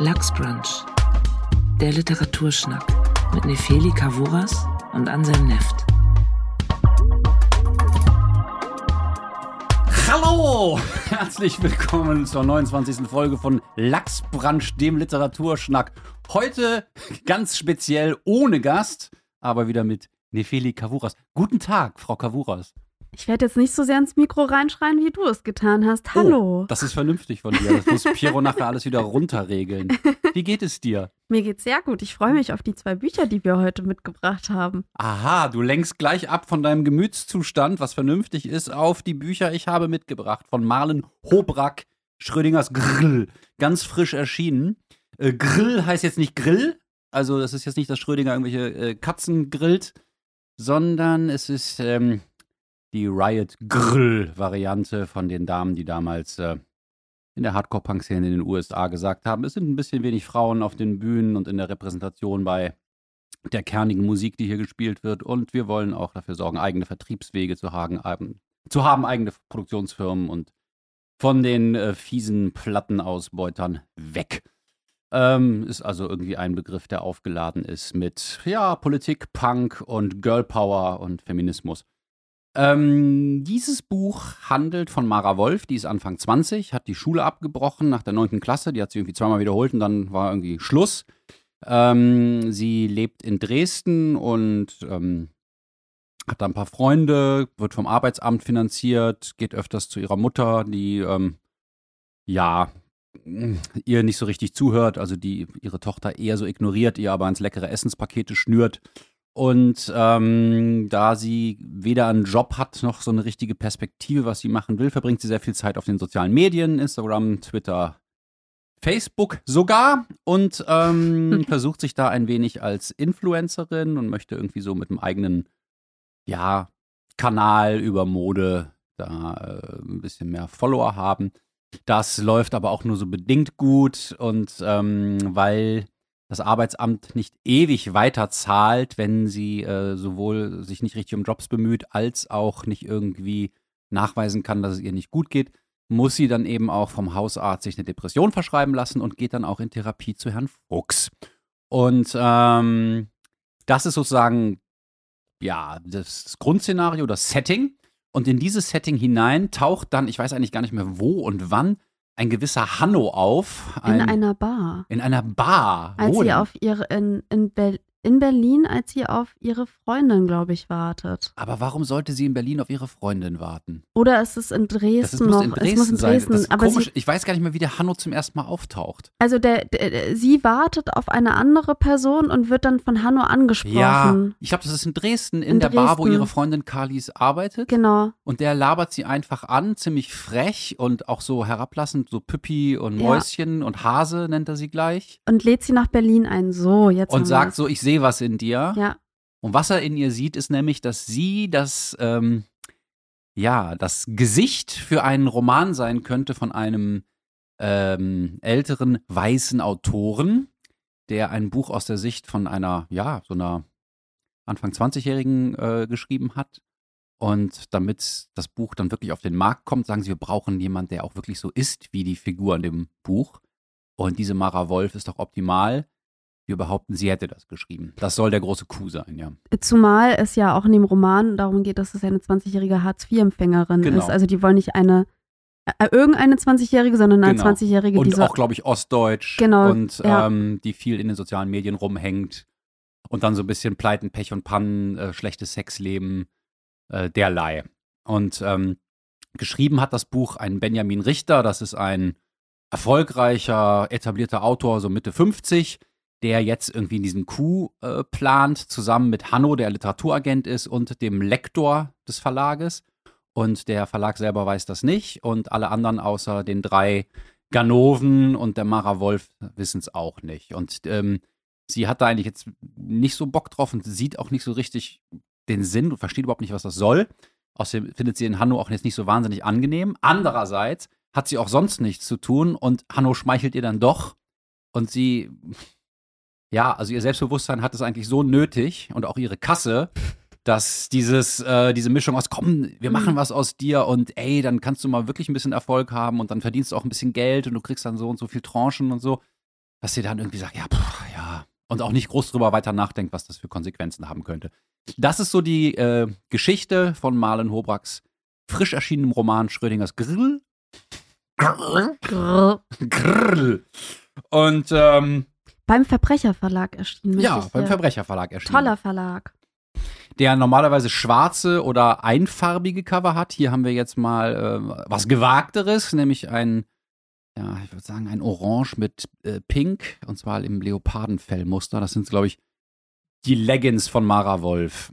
Lachsbrunch. Der Literaturschnack mit Nefeli Kavuras und Anselm Neft. Hallo! Herzlich willkommen zur 29. Folge von Lachsbrunch, dem Literaturschnack. Heute ganz speziell ohne Gast, aber wieder mit Nefeli Kavuras. Guten Tag, Frau Kavuras. Ich werde jetzt nicht so sehr ins Mikro reinschreien, wie du es getan hast. Hallo. Oh, das ist vernünftig von dir. Das muss Piero nachher alles wieder runterregeln. Wie geht es dir? Mir geht's sehr gut. Ich freue mich auf die zwei Bücher, die wir heute mitgebracht haben. Aha, du lenkst gleich ab von deinem Gemütszustand, was vernünftig ist, auf die Bücher ich habe mitgebracht. Von Marlen Hobrack, Schrödingers Grill. Ganz frisch erschienen. Äh, Grill heißt jetzt nicht Grill. Also, das ist jetzt nicht, dass Schrödinger irgendwelche äh, Katzen grillt, sondern es ist ähm, die Riot Grill-Variante von den Damen, die damals äh, in der Hardcore-Punk-Szene in den USA gesagt haben, es sind ein bisschen wenig Frauen auf den Bühnen und in der Repräsentation bei der kernigen Musik, die hier gespielt wird. Und wir wollen auch dafür sorgen, eigene Vertriebswege zu haben, ähm, zu haben eigene Produktionsfirmen und von den äh, fiesen Plattenausbeutern weg. Ähm, ist also irgendwie ein Begriff, der aufgeladen ist mit ja, Politik, Punk und Girl Power und Feminismus. Ähm, dieses Buch handelt von Mara Wolf, die ist Anfang 20, hat die Schule abgebrochen nach der 9. Klasse, die hat sie irgendwie zweimal wiederholt und dann war irgendwie Schluss. Ähm, sie lebt in Dresden und ähm, hat da ein paar Freunde, wird vom Arbeitsamt finanziert, geht öfters zu ihrer Mutter, die ähm, ja ihr nicht so richtig zuhört, also die ihre Tochter eher so ignoriert, ihr aber ans leckere Essenspakete schnürt und ähm, da sie weder einen Job hat noch so eine richtige Perspektive, was sie machen will, verbringt sie sehr viel Zeit auf den sozialen Medien, Instagram, Twitter, Facebook sogar und ähm, versucht sich da ein wenig als Influencerin und möchte irgendwie so mit einem eigenen, ja, Kanal über Mode da äh, ein bisschen mehr Follower haben. Das läuft aber auch nur so bedingt gut und ähm, weil das Arbeitsamt nicht ewig weiter zahlt, wenn sie äh, sowohl sich nicht richtig um Jobs bemüht, als auch nicht irgendwie nachweisen kann, dass es ihr nicht gut geht, muss sie dann eben auch vom Hausarzt sich eine Depression verschreiben lassen und geht dann auch in Therapie zu Herrn Fuchs. Und ähm, das ist sozusagen ja das Grundszenario, das Setting. Und in dieses Setting hinein taucht dann, ich weiß eigentlich gar nicht mehr wo und wann, ein gewisser Hanno auf. Ein, in einer Bar. In einer Bar. Als sie auf ihre, in, in, Be in Berlin, als sie auf ihre Freundin, glaube ich, wartet. Aber warum sollte sie in Berlin auf ihre Freundin warten? Oder ist es in Dresden das ist, noch? In Dresden es muss in Dresden sein. aber komisch. Sie, ich weiß gar nicht mehr, wie der Hanno zum ersten Mal auftaucht. Also der, der, sie wartet auf eine andere Person und wird dann von Hanno angesprochen. Ja, ich glaube, das ist in Dresden, in, in der Dresden. Bar, wo ihre Freundin Carlis arbeitet. Genau. Und der labert sie einfach an, ziemlich frech und auch so herablassend, so Püppi und Mäuschen ja. und Hase nennt er sie gleich. Und lädt sie nach Berlin ein. So, jetzt. Und sagt so, ich sehe was in dir. Ja. Und was er in ihr sieht, ist nämlich, dass sie das, ähm, ja, das Gesicht für einen Roman sein könnte von einem ähm, älteren weißen Autoren, der ein Buch aus der Sicht von einer, ja, so einer Anfang 20-Jährigen äh, geschrieben hat. Und damit das Buch dann wirklich auf den Markt kommt, sagen sie, wir brauchen jemanden, der auch wirklich so ist wie die Figur in dem Buch. Und diese Mara Wolf ist doch optimal. Wir behaupten, sie hätte das geschrieben. Das soll der große Coup sein, ja. Zumal es ja auch in dem Roman darum geht, dass es eine 20-jährige Hartz-IV-Empfängerin genau. ist. Also die wollen nicht eine äh, irgendeine 20-Jährige, sondern eine genau. 20-Jährige, die so auch, glaube ich, ostdeutsch genau, und ja. ähm, die viel in den sozialen Medien rumhängt und dann so ein bisschen Pleiten, Pech und Pannen, äh, schlechtes Sexleben, äh, derlei. Und ähm, geschrieben hat das Buch ein Benjamin Richter, das ist ein erfolgreicher, etablierter Autor, so Mitte 50, der jetzt irgendwie in diesen Coup äh, plant, zusammen mit Hanno, der Literaturagent ist, und dem Lektor des Verlages. Und der Verlag selber weiß das nicht. Und alle anderen außer den drei Ganoven und der Mara Wolf wissen es auch nicht. Und ähm, sie hat da eigentlich jetzt nicht so Bock drauf und sieht auch nicht so richtig den Sinn und versteht überhaupt nicht, was das soll. Außerdem findet sie den Hanno auch jetzt nicht so wahnsinnig angenehm. Andererseits hat sie auch sonst nichts zu tun und Hanno schmeichelt ihr dann doch. Und sie ja, also ihr Selbstbewusstsein hat es eigentlich so nötig und auch ihre Kasse, dass dieses, äh, diese Mischung aus, komm, wir machen mhm. was aus dir und ey, dann kannst du mal wirklich ein bisschen Erfolg haben und dann verdienst du auch ein bisschen Geld und du kriegst dann so und so viel Tranchen und so. dass sie dann irgendwie sagt, ja, pff, ja, und auch nicht groß drüber weiter nachdenkt, was das für Konsequenzen haben könnte. Das ist so die äh, Geschichte von Marlen Hobracks frisch erschienenem Roman Schrödingers Grill. Grrr. Grrr. Und ähm, beim Verbrecherverlag erschienen. Ja, beim Verbrecherverlag erschienen. Toller Verlag. Der normalerweise schwarze oder einfarbige Cover hat. Hier haben wir jetzt mal äh, was Gewagteres, nämlich ein, ja, ich würde sagen, ein Orange mit äh, Pink und zwar im Leopardenfellmuster. Das sind, glaube ich, die Leggings von Mara Wolf.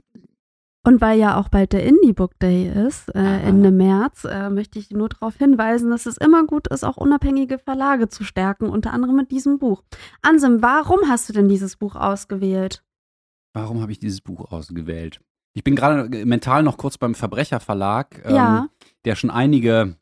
Und weil ja auch bald der Indie Book Day ist, äh, Ende März, äh, möchte ich nur darauf hinweisen, dass es immer gut ist, auch unabhängige Verlage zu stärken, unter anderem mit diesem Buch. Ansim, warum hast du denn dieses Buch ausgewählt? Warum habe ich dieses Buch ausgewählt? Ich bin gerade mental noch kurz beim Verbrecherverlag, ähm, ja. der schon einige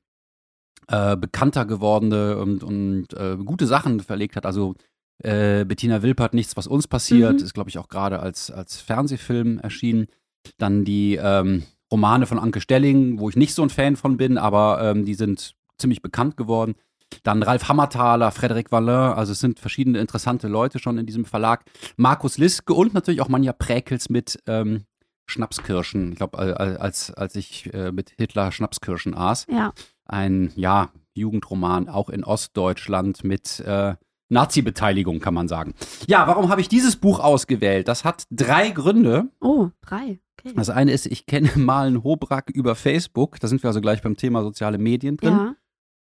äh, bekannter gewordene und, und äh, gute Sachen verlegt hat. Also äh, Bettina Wilpert, Nichts, was uns passiert, mhm. ist, glaube ich, auch gerade als, als Fernsehfilm erschienen. Dann die ähm, Romane von Anke Stelling, wo ich nicht so ein Fan von bin, aber ähm, die sind ziemlich bekannt geworden. Dann Ralf Hammerthaler, Frederic Vallin, also es sind verschiedene interessante Leute schon in diesem Verlag. Markus Liske und natürlich auch Manja Präkels mit ähm, Schnapskirschen. Ich glaube, als, als ich äh, mit Hitler Schnapskirschen aß. Ja. Ein, ja, Jugendroman, auch in Ostdeutschland mit äh, Nazi-Beteiligung, kann man sagen. Ja, warum habe ich dieses Buch ausgewählt? Das hat drei Gründe. Oh, drei. Okay. Das eine ist, ich kenne Malen Hobrack über Facebook. Da sind wir also gleich beim Thema soziale Medien drin. Ja.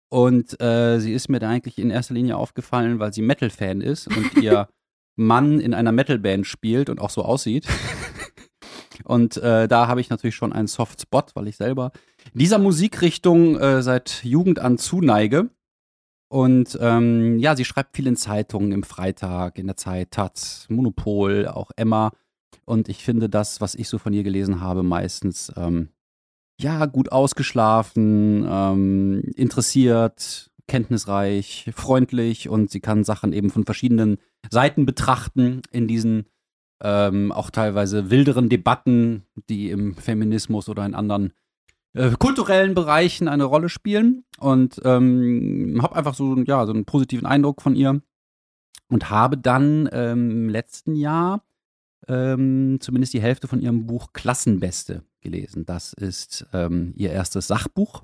Und äh, sie ist mir da eigentlich in erster Linie aufgefallen, weil sie Metal-Fan ist und ihr Mann in einer Metal-Band spielt und auch so aussieht. und äh, da habe ich natürlich schon einen Soft-Spot, weil ich selber dieser Musikrichtung äh, seit Jugend an zuneige. Und ähm, ja, sie schreibt viel in Zeitungen, im Freitag, in der Zeit, Taz, Monopol, auch Emma. Und ich finde das, was ich so von ihr gelesen habe, meistens ähm, ja gut ausgeschlafen, ähm, interessiert, kenntnisreich, freundlich und sie kann Sachen eben von verschiedenen Seiten betrachten in diesen ähm, auch teilweise wilderen Debatten, die im Feminismus oder in anderen äh, kulturellen Bereichen eine Rolle spielen und ähm, habe einfach so, ja, so einen positiven Eindruck von ihr und habe dann ähm, im letzten Jahr ähm, zumindest die Hälfte von ihrem Buch Klassenbeste gelesen. Das ist ähm, ihr erstes Sachbuch,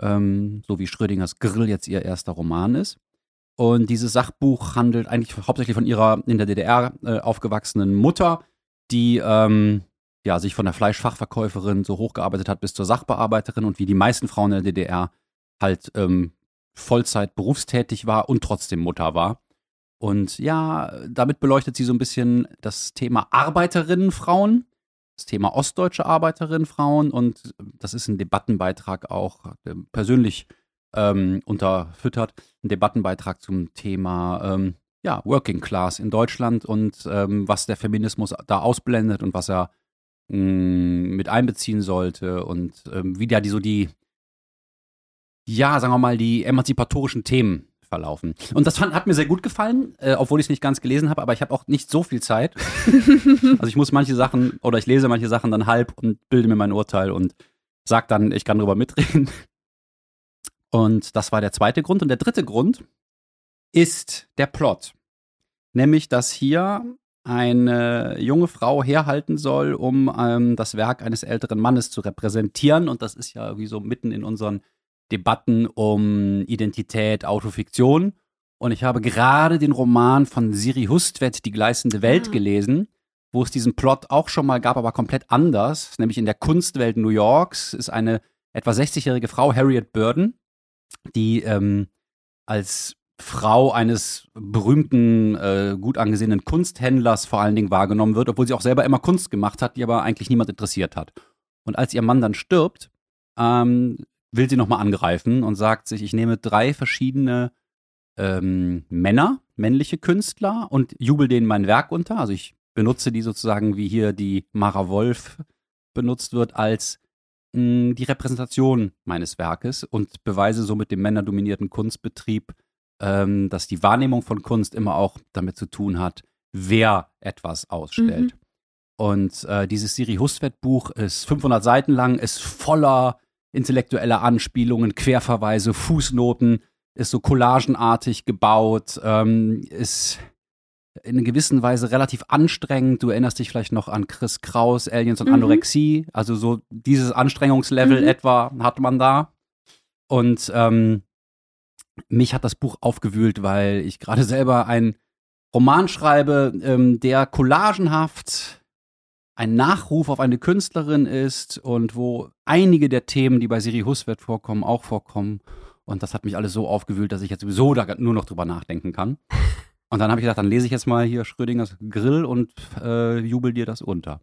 ähm, so wie Schrödingers Grill jetzt ihr erster Roman ist. Und dieses Sachbuch handelt eigentlich hauptsächlich von ihrer in der DDR äh, aufgewachsenen Mutter, die ähm, ja, sich von der Fleischfachverkäuferin so hochgearbeitet hat bis zur Sachbearbeiterin und wie die meisten Frauen in der DDR halt ähm, Vollzeit berufstätig war und trotzdem Mutter war. Und ja, damit beleuchtet sie so ein bisschen das Thema Arbeiterinnenfrauen, das Thema ostdeutsche Arbeiterinnenfrauen und das ist ein Debattenbeitrag auch, persönlich ähm, unterfüttert, ein Debattenbeitrag zum Thema ähm, ja, Working Class in Deutschland und ähm, was der Feminismus da ausblendet und was er Mm, mit einbeziehen sollte und ähm, wie da die so die, ja, sagen wir mal, die emanzipatorischen Themen verlaufen. Und das fand, hat mir sehr gut gefallen, äh, obwohl ich es nicht ganz gelesen habe, aber ich habe auch nicht so viel Zeit. also ich muss manche Sachen oder ich lese manche Sachen dann halb und bilde mir mein Urteil und sage dann, ich kann drüber mitreden. Und das war der zweite Grund. Und der dritte Grund ist der Plot. Nämlich, dass hier eine junge Frau herhalten soll, um ähm, das Werk eines älteren Mannes zu repräsentieren. Und das ist ja irgendwie so mitten in unseren Debatten um Identität, Autofiktion. Und ich habe gerade den Roman von Siri Hustvedt, Die gleißende Welt, ah. gelesen, wo es diesen Plot auch schon mal gab, aber komplett anders. Nämlich in der Kunstwelt New Yorks ist eine etwa 60-jährige Frau, Harriet Burden, die ähm, als Frau eines berühmten, äh, gut angesehenen Kunsthändlers vor allen Dingen wahrgenommen wird, obwohl sie auch selber immer Kunst gemacht hat, die aber eigentlich niemand interessiert hat. Und als ihr Mann dann stirbt, ähm, will sie nochmal angreifen und sagt sich, ich nehme drei verschiedene ähm, Männer, männliche Künstler und jubel denen mein Werk unter. Also ich benutze die sozusagen, wie hier die Mara Wolf benutzt wird, als mh, die Repräsentation meines Werkes und beweise somit dem männerdominierten Kunstbetrieb, ähm, dass die Wahrnehmung von Kunst immer auch damit zu tun hat, wer etwas ausstellt. Mhm. Und äh, dieses Siri Hustvedt-Buch ist 500 Seiten lang, ist voller intellektueller Anspielungen, Querverweise, Fußnoten. ist so collagenartig gebaut, ähm, ist in gewisser Weise relativ anstrengend. Du erinnerst dich vielleicht noch an Chris Kraus, Aliens und Mhm. Anorexie. Also so dieses Anstrengungslevel Mhm. etwa hat man da. Und ähm, mich hat das Buch aufgewühlt, weil ich gerade selber einen Roman schreibe, ähm, der collagenhaft ein Nachruf auf eine Künstlerin ist und wo einige der Themen, die bei Siri Huswert vorkommen, auch vorkommen. Und das hat mich alles so aufgewühlt, dass ich jetzt sowieso da nur noch drüber nachdenken kann. Und dann habe ich gedacht, dann lese ich jetzt mal hier Schrödingers Grill und äh, jubel dir das unter.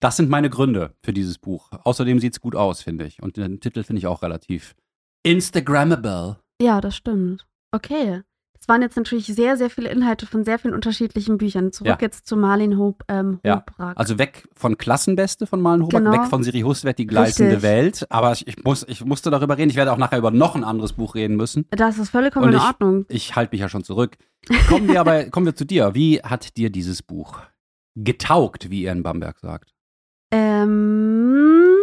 Das sind meine Gründe für dieses Buch. Außerdem sieht es gut aus, finde ich. Und den Titel finde ich auch relativ Instagrammable. Ja, das stimmt. Okay. Das waren jetzt natürlich sehr, sehr viele Inhalte von sehr vielen unterschiedlichen Büchern. Zurück Ja. jetzt zu Marlin Hob, ähm, Ja. Hobrack. Also weg von Klassenbeste von Malen Hobart, Genau. weg von Siri Huswert, die gleißende Richtig. Welt. Aber ich, ich, muss, ich musste darüber reden. Ich werde auch nachher über noch ein anderes Buch reden müssen. das ist vollkommen Und in ich- Ordnung. Ich halte mich ja schon zurück. Kommen wir aber kommen wir zu dir. Wie hat dir dieses Buch getaugt, wie ihr in Bamberg sagt? Ähm,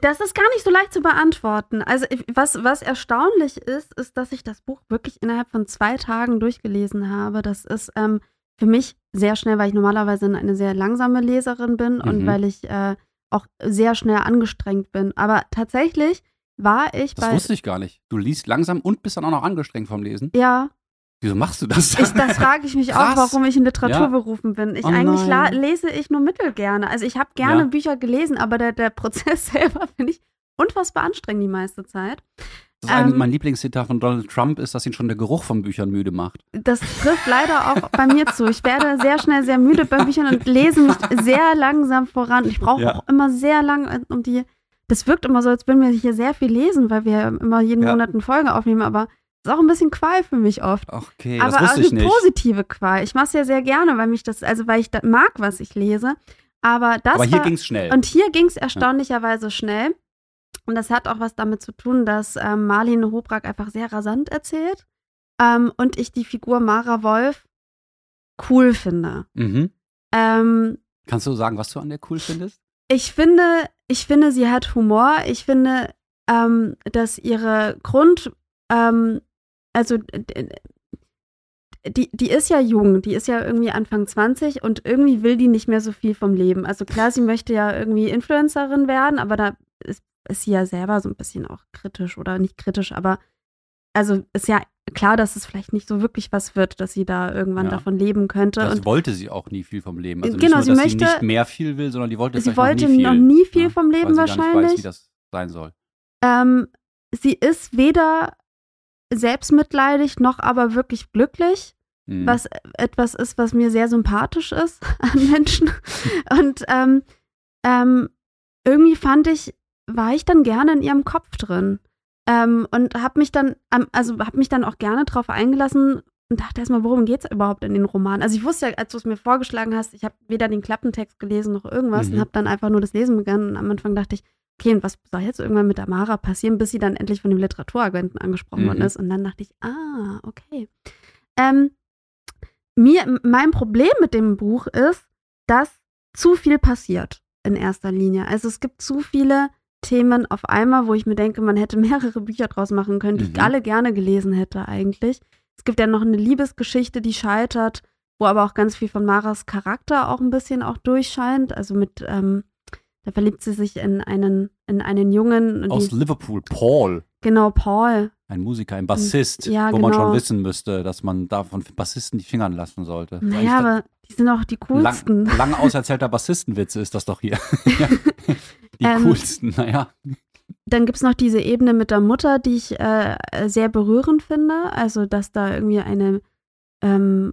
das ist gar nicht so leicht zu beantworten. Also, was, was erstaunlich ist, ist, dass ich das Buch wirklich innerhalb von zwei Tagen durchgelesen habe. Das ist ähm, für mich sehr schnell, weil ich normalerweise eine sehr langsame Leserin bin und Mhm. weil ich äh, auch sehr schnell angestrengt bin. Aber tatsächlich war ich Das bei. wusste ich gar nicht. Du liest langsam und bist dann auch noch angestrengt vom Lesen. Ja, Wieso machst du das? ich, das frage ich mich auch, Krass. warum ich in Literatur Ja. berufen bin. Ich Oh eigentlich la nein. lese ich nur mittelgerne. Also ich habe gerne Ja. Bücher gelesen, aber der, der Prozess selber finde ich unfassbar anstrengend die meiste Zeit. Das ist ein, Ähm, mein Lieblingszitat von Donald Trump ist, dass ihn schon der Geruch von Büchern müde macht. Das trifft leider auch bei mir zu. Ich werde sehr schnell sehr müde bei Büchern und lese mich sehr langsam voran. Ich brauche Ja. auch immer sehr lang, äh, um die. Das wirkt immer so, als würden wir hier sehr viel lesen, weil wir immer jeden Ja. Monat eine Folge aufnehmen, aber ist auch ein bisschen Qual für mich oft. Okay, aber das auch wusste eine ich nicht. positive Qual. Ich mache es ja sehr gerne, weil mich das, also weil ich mag, was ich lese. Aber das Aber hier ging es schnell. und hier ging es erstaunlicherweise schnell. Und das hat auch was damit zu tun, dass ähm, Marlene Hobrack einfach sehr rasant erzählt. Ähm, und ich die Figur Mara Wolf cool finde. mhm. Ähm, Kannst du sagen, was du an der cool findest? ich finde, ich finde, sie hat Humor. Ich finde, ähm, dass ihre Grund, ähm, also die, die ist ja jung, die ist ja irgendwie Anfang 20 und irgendwie will die nicht mehr so viel vom Leben. Also klar, sie möchte ja irgendwie Influencerin werden, aber da ist, ist sie ja selber so ein bisschen auch kritisch oder nicht kritisch, aber also ist ja klar, dass es vielleicht nicht so wirklich was wird, dass sie da irgendwann Ja. davon leben könnte. Das und wollte sie auch nie viel vom Leben. Also Genau, nicht sie nur, dass sie möchte- nicht mehr viel will, sondern die wollte sie wollte noch nie viel. noch nie viel Ja, vom Leben sie wahrscheinlich. weiß, wie das sein soll. Ähm, sie ist weder selbstmitleidig noch aber wirklich glücklich, Mhm. was etwas ist, was mir sehr sympathisch ist an Menschen. Und ähm, ähm, irgendwie fand ich, war ich dann gerne in ihrem Kopf drin. Ähm, und habe mich dann, also habe mich dann auch gerne drauf eingelassen und dachte erstmal, worum geht es überhaupt in den Roman? Also ich wusste ja, als du es mir vorgeschlagen hast, ich habe weder den Klappentext gelesen noch irgendwas Mhm. und habe dann einfach nur das Lesen begonnen. Und am Anfang dachte ich, okay, und was soll jetzt irgendwann mit Amara passieren, bis sie dann endlich von dem Literaturagenten angesprochen Mhm. worden ist. Und dann dachte ich, ah, okay. Ähm, mir, mein Problem mit dem Buch ist, dass zu viel passiert in erster Linie. Also es gibt zu viele Themen auf einmal, wo ich mir denke, man hätte mehrere Bücher draus machen können, die Mhm. ich alle gerne gelesen hätte eigentlich. Es gibt ja noch eine Liebesgeschichte, die scheitert, wo aber auch ganz viel von Maras Charakter auch ein bisschen auch durchscheint. Also mit, ähm, da verliebt sie sich in einen, in einen Jungen. Aus die, Liverpool, Paul, genau, Paul. ein Musiker, ein Bassist, Ja, wo man genau. schon wissen müsste, dass man da von Bassisten die Fingern lassen sollte. Naja, aber die sind auch die coolsten. Lang, lang auserzählter Bassistenwitze ist das doch hier. Die Ähm, coolsten, naja. Dann gibt es noch diese Ebene mit der Mutter, die ich äh, sehr berührend finde. Also, dass da irgendwie eine, ähm,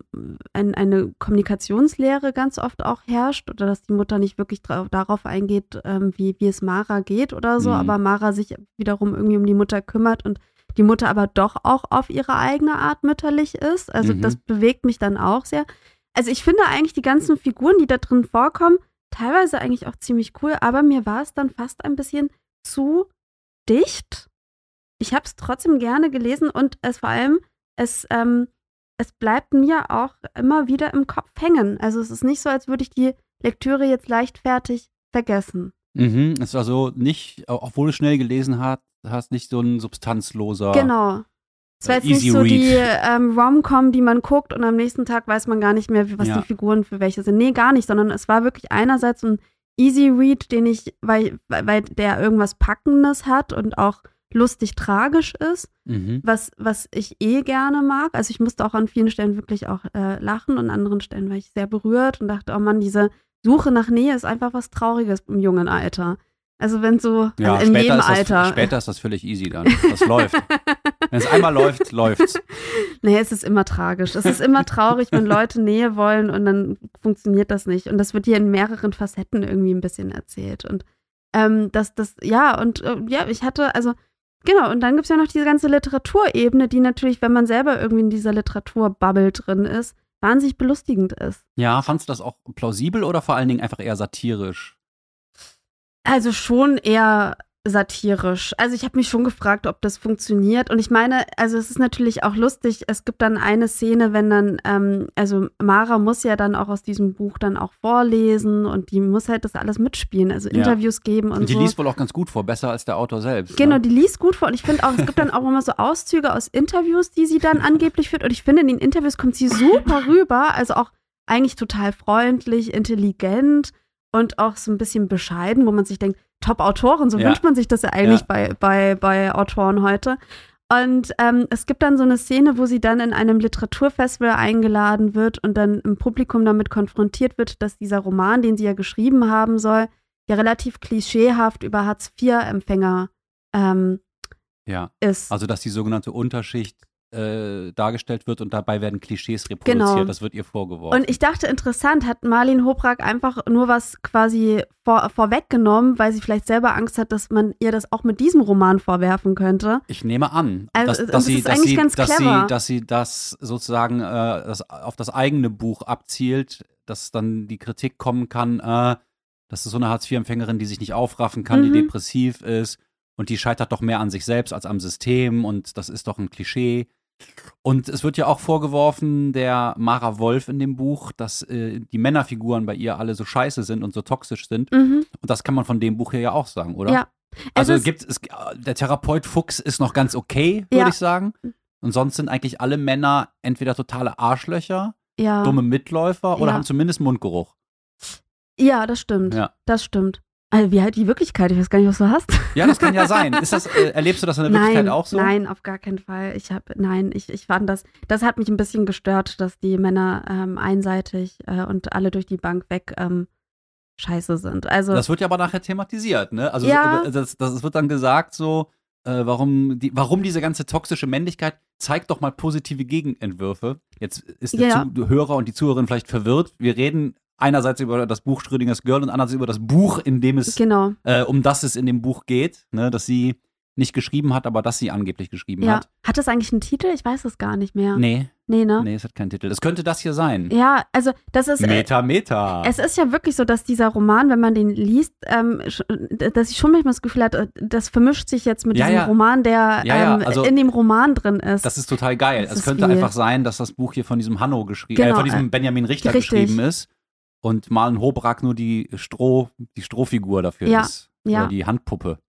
ein, eine Kommunikationslehre ganz oft auch herrscht oder dass die Mutter nicht wirklich darauf eingeht, ähm, wie, wie es Mara geht oder so, Mhm. aber Mara sich wiederum irgendwie um die Mutter kümmert und die Mutter aber doch auch auf ihre eigene Art mütterlich ist. Also, Mhm. das bewegt mich dann auch sehr. Also, ich finde eigentlich die ganzen Figuren, die da drin vorkommen, teilweise eigentlich auch ziemlich cool, aber mir war es dann fast ein bisschen zu dicht. Ich habe es trotzdem gerne gelesen und es vor allem, es, ähm, es bleibt mir auch immer wieder im Kopf hängen. Also es ist nicht so, als würde ich die Lektüre jetzt leichtfertig vergessen. Mhm. Ist also nicht, obwohl du schnell gelesen hast, hast nicht so ein substanzloser Genau. Es war Äh, jetzt nicht Easy so Read. die ähm, Rom-Com, die man guckt und am nächsten Tag weiß man gar nicht mehr, was Ja. die Figuren für welche sind. Nee, gar nicht, sondern es war wirklich einerseits ein Easy Read, den ich, weil, weil weil der irgendwas Packendes hat und auch lustig tragisch ist, Mhm. was, was ich eh gerne mag. Also ich musste auch an vielen Stellen wirklich auch äh, lachen und an anderen Stellen war ich sehr berührt und dachte, oh Mann, diese Suche nach Nähe ist einfach was Trauriges im jungen Alter. Also wenn so Ja, also in jedem das, Alter. später ist das völlig easy dann. Das läuft. Wenn es einmal läuft, läuft's. Nee, es ist immer tragisch. Es ist immer traurig, wenn Leute Nähe wollen und dann funktioniert das nicht. Und das wird hier in mehreren Facetten irgendwie ein bisschen erzählt. Und ähm, das, das, ja, und äh, ja, ich hatte, also, genau, und dann gibt es ja noch diese ganze Literaturebene, die natürlich, wenn man selber irgendwie in dieser Literaturbubble drin ist, wahnsinnig belustigend ist. Ja, fandst du das auch plausibel oder vor allen Dingen einfach eher satirisch? Also schon eher satirisch. Also ich habe mich schon gefragt, ob das funktioniert. Und ich meine, also es ist natürlich auch lustig. Es gibt dann eine Szene, wenn dann, ähm, also Mara muss ja dann auch aus diesem Buch dann auch vorlesen und die muss halt das alles mitspielen, also Ja. Interviews geben und, Und die so. liest wohl auch ganz gut vor, besser als der Autor selbst. Genau, Ne? die liest gut vor. Und ich finde auch, es gibt dann auch immer so Auszüge aus Interviews, die sie dann angeblich führt. Und ich finde, in den Interviews kommt sie super rüber. Also auch eigentlich total freundlich, intelligent und auch so ein bisschen bescheiden, wo man sich denkt, Top-Autorin, so Ja. wünscht man sich das ja eigentlich Ja. bei, bei, bei Autoren heute. Und ähm, es gibt dann so eine Szene, wo sie dann in einem Literaturfestival eingeladen wird und dann im Publikum damit konfrontiert wird, dass dieser Roman, den sie ja geschrieben haben soll, ja relativ klischeehaft über Hartz-IV-Empfänger ähm, Ja. ist. Also, dass die sogenannte Unterschicht äh, dargestellt wird und dabei werden Klischees reproduziert. Genau. Das wird ihr vorgeworfen. Und ich dachte, interessant, hat Marlene Hobrack einfach nur was quasi vor, vorweggenommen, weil sie vielleicht selber Angst hat, dass man ihr das auch mit diesem Roman vorwerfen könnte. Ich nehme an, Also, dass, und dass, das sie, ist dass, eigentlich sie, ganz dass, clever. sie, dass sie das sozusagen äh, das, auf das eigene Buch abzielt, dass dann die Kritik kommen kann, äh, das ist so eine Hartz-IV-Empfängerin, die sich nicht aufraffen kann, die Mhm. depressiv ist und die scheitert doch mehr an sich selbst als am System und das ist doch ein Klischee. Und es wird ja auch vorgeworfen, der Mara Wolf in dem Buch, dass äh, die Männerfiguren bei ihr alle so scheiße sind und so toxisch sind. Mhm. Und das kann man von dem Buch hier ja auch sagen, oder? Ja. Also es ist, gibt es, der Therapeut Fuchs ist noch ganz okay, würde Ja. ich sagen. Und sonst sind eigentlich alle Männer entweder totale Arschlöcher, ja. dumme Mitläufer oder haben zumindest Mundgeruch. ja, das stimmt. Ja. Das stimmt. Also wie halt die Wirklichkeit, ich weiß gar nicht, was du hast. Ja, das kann ja sein. Ist das, äh, erlebst du das in der Wirklichkeit nein, auch so? Nein, auf gar keinen Fall. Ich habe, nein, ich, ich fand das, das hat mich ein bisschen gestört, dass die Männer ähm, einseitig äh, und alle durch die Bank weg ähm, scheiße sind. Also Das wird ja aber nachher thematisiert, ne? Also Ja. äh, das, das wird dann gesagt so, äh, warum, die, warum diese ganze toxische Männlichkeit, zeigt doch mal positive Gegenentwürfe. Jetzt ist der Ja. Hörer und die Zuhörerin vielleicht verwirrt. Wir reden einerseits über das Buch Schrödingers Girl und andererseits über das Buch, in dem es genau. äh, um das es in dem Buch geht, ne, dass sie nicht geschrieben hat, aber dass sie angeblich geschrieben Ja. hat. Hat das eigentlich einen Titel? Ich weiß es gar nicht mehr. Nee, Nee, ne? nee, es hat keinen Titel. Es könnte das hier sein. Ja, also das ist. äh, Meta, Meta. Es ist ja wirklich so, dass dieser Roman, wenn man den liest, ähm, dass ich schon manchmal das Gefühl hatte, das vermischt sich jetzt mit Ja, diesem ja. Roman, der Ja, ähm, also- in dem Roman drin ist. das ist total geil. Das es könnte wie- einfach sein, dass das Buch hier von diesem Hanno geschrieben, äh, Genau, von diesem äh, Benjamin Richter richtig. geschrieben ist und Malen Hobrack nur die Stroh, die Strohfigur dafür Ja, ist. ja. Oder die Handpuppe.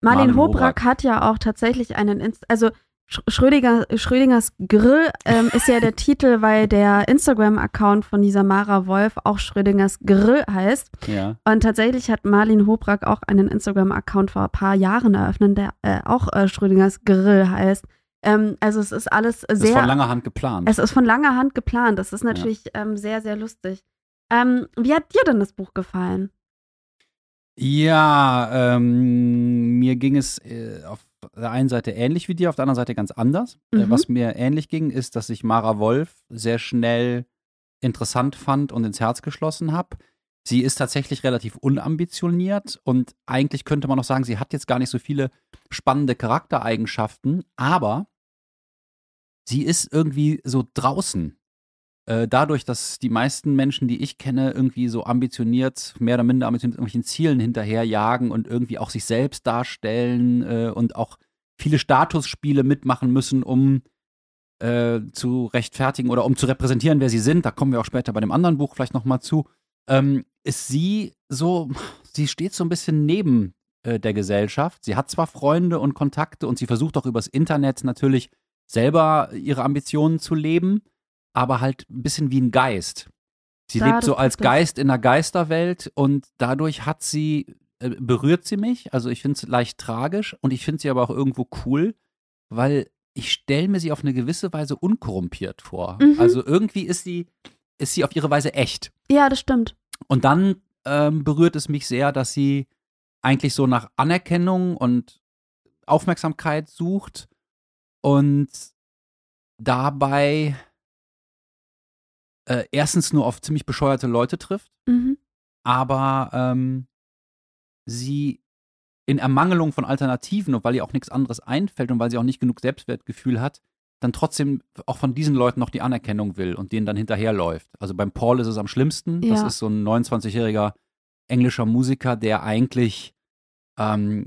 Marlene Marlene Hobrack Hobrack. hat ja auch tatsächlich einen, Inst also Sch- Schrödinger, Schrödingers Grill ähm, ist ja der Titel, weil der Instagram-Account von dieser Mara Wolf auch Schrödingers Grill heißt. Ja. Und tatsächlich hat Marlene Hobrack auch einen Instagram-Account vor ein paar Jahren eröffnet, der äh, auch äh, Schrödingers Grill heißt. Ähm, also es ist alles Das ist von sehr, langer Hand geplant. es ist von langer Hand geplant. Das ist natürlich ähm, sehr, sehr lustig. Ähm, wie hat dir denn das Buch gefallen? Ja, ähm, mir ging es äh, auf der einen Seite ähnlich wie dir, auf der anderen Seite ganz anders. Äh, Mhm. was mir ähnlich ging, ist, dass ich Mara Wolf sehr schnell interessant fand und ins Herz geschlossen habe. Sie ist tatsächlich relativ unambitioniert und eigentlich könnte man auch sagen, sie hat jetzt gar nicht so viele spannende Charaktereigenschaften, aber sie ist irgendwie so draußen. Äh, dadurch, dass die meisten Menschen, die ich kenne, irgendwie so ambitioniert, mehr oder minder ambitioniert irgendwelchen Zielen hinterherjagen und irgendwie auch sich selbst darstellen äh, und auch viele Statusspiele mitmachen müssen, um äh, zu rechtfertigen oder um zu repräsentieren, wer sie sind. Da kommen wir auch später bei dem anderen Buch vielleicht nochmal zu. Ähm, ist sie so, sie steht so ein bisschen neben äh, der Gesellschaft. Sie hat zwar Freunde und Kontakte und sie versucht auch übers Internet natürlich selber ihre Ambitionen zu leben, aber halt ein bisschen wie ein Geist. Sie Ja, lebt so als. Geist in der Geisterwelt und dadurch hat sie, äh, berührt sie mich. Also ich finde es leicht tragisch und ich finde sie aber auch irgendwo cool, weil ich stelle mir sie auf eine gewisse Weise unkorrumpiert vor. Mhm. Also irgendwie ist sie, ist sie auf ihre Weise echt. Ja, das stimmt. Und dann ähm, berührt es mich sehr, dass sie eigentlich so nach Anerkennung und Aufmerksamkeit sucht und dabei äh, erstens nur auf ziemlich bescheuerte Leute trifft, Mhm. aber ähm, sie in Ermangelung von Alternativen und weil ihr auch nichts anderes einfällt und weil sie auch nicht genug Selbstwertgefühl hat, dann trotzdem auch von diesen Leuten noch die Anerkennung will und denen dann hinterherläuft. Also beim Paul ist es am schlimmsten. Das Ja. ist so ein 29-jähriger englischer Musiker, der eigentlich ähm,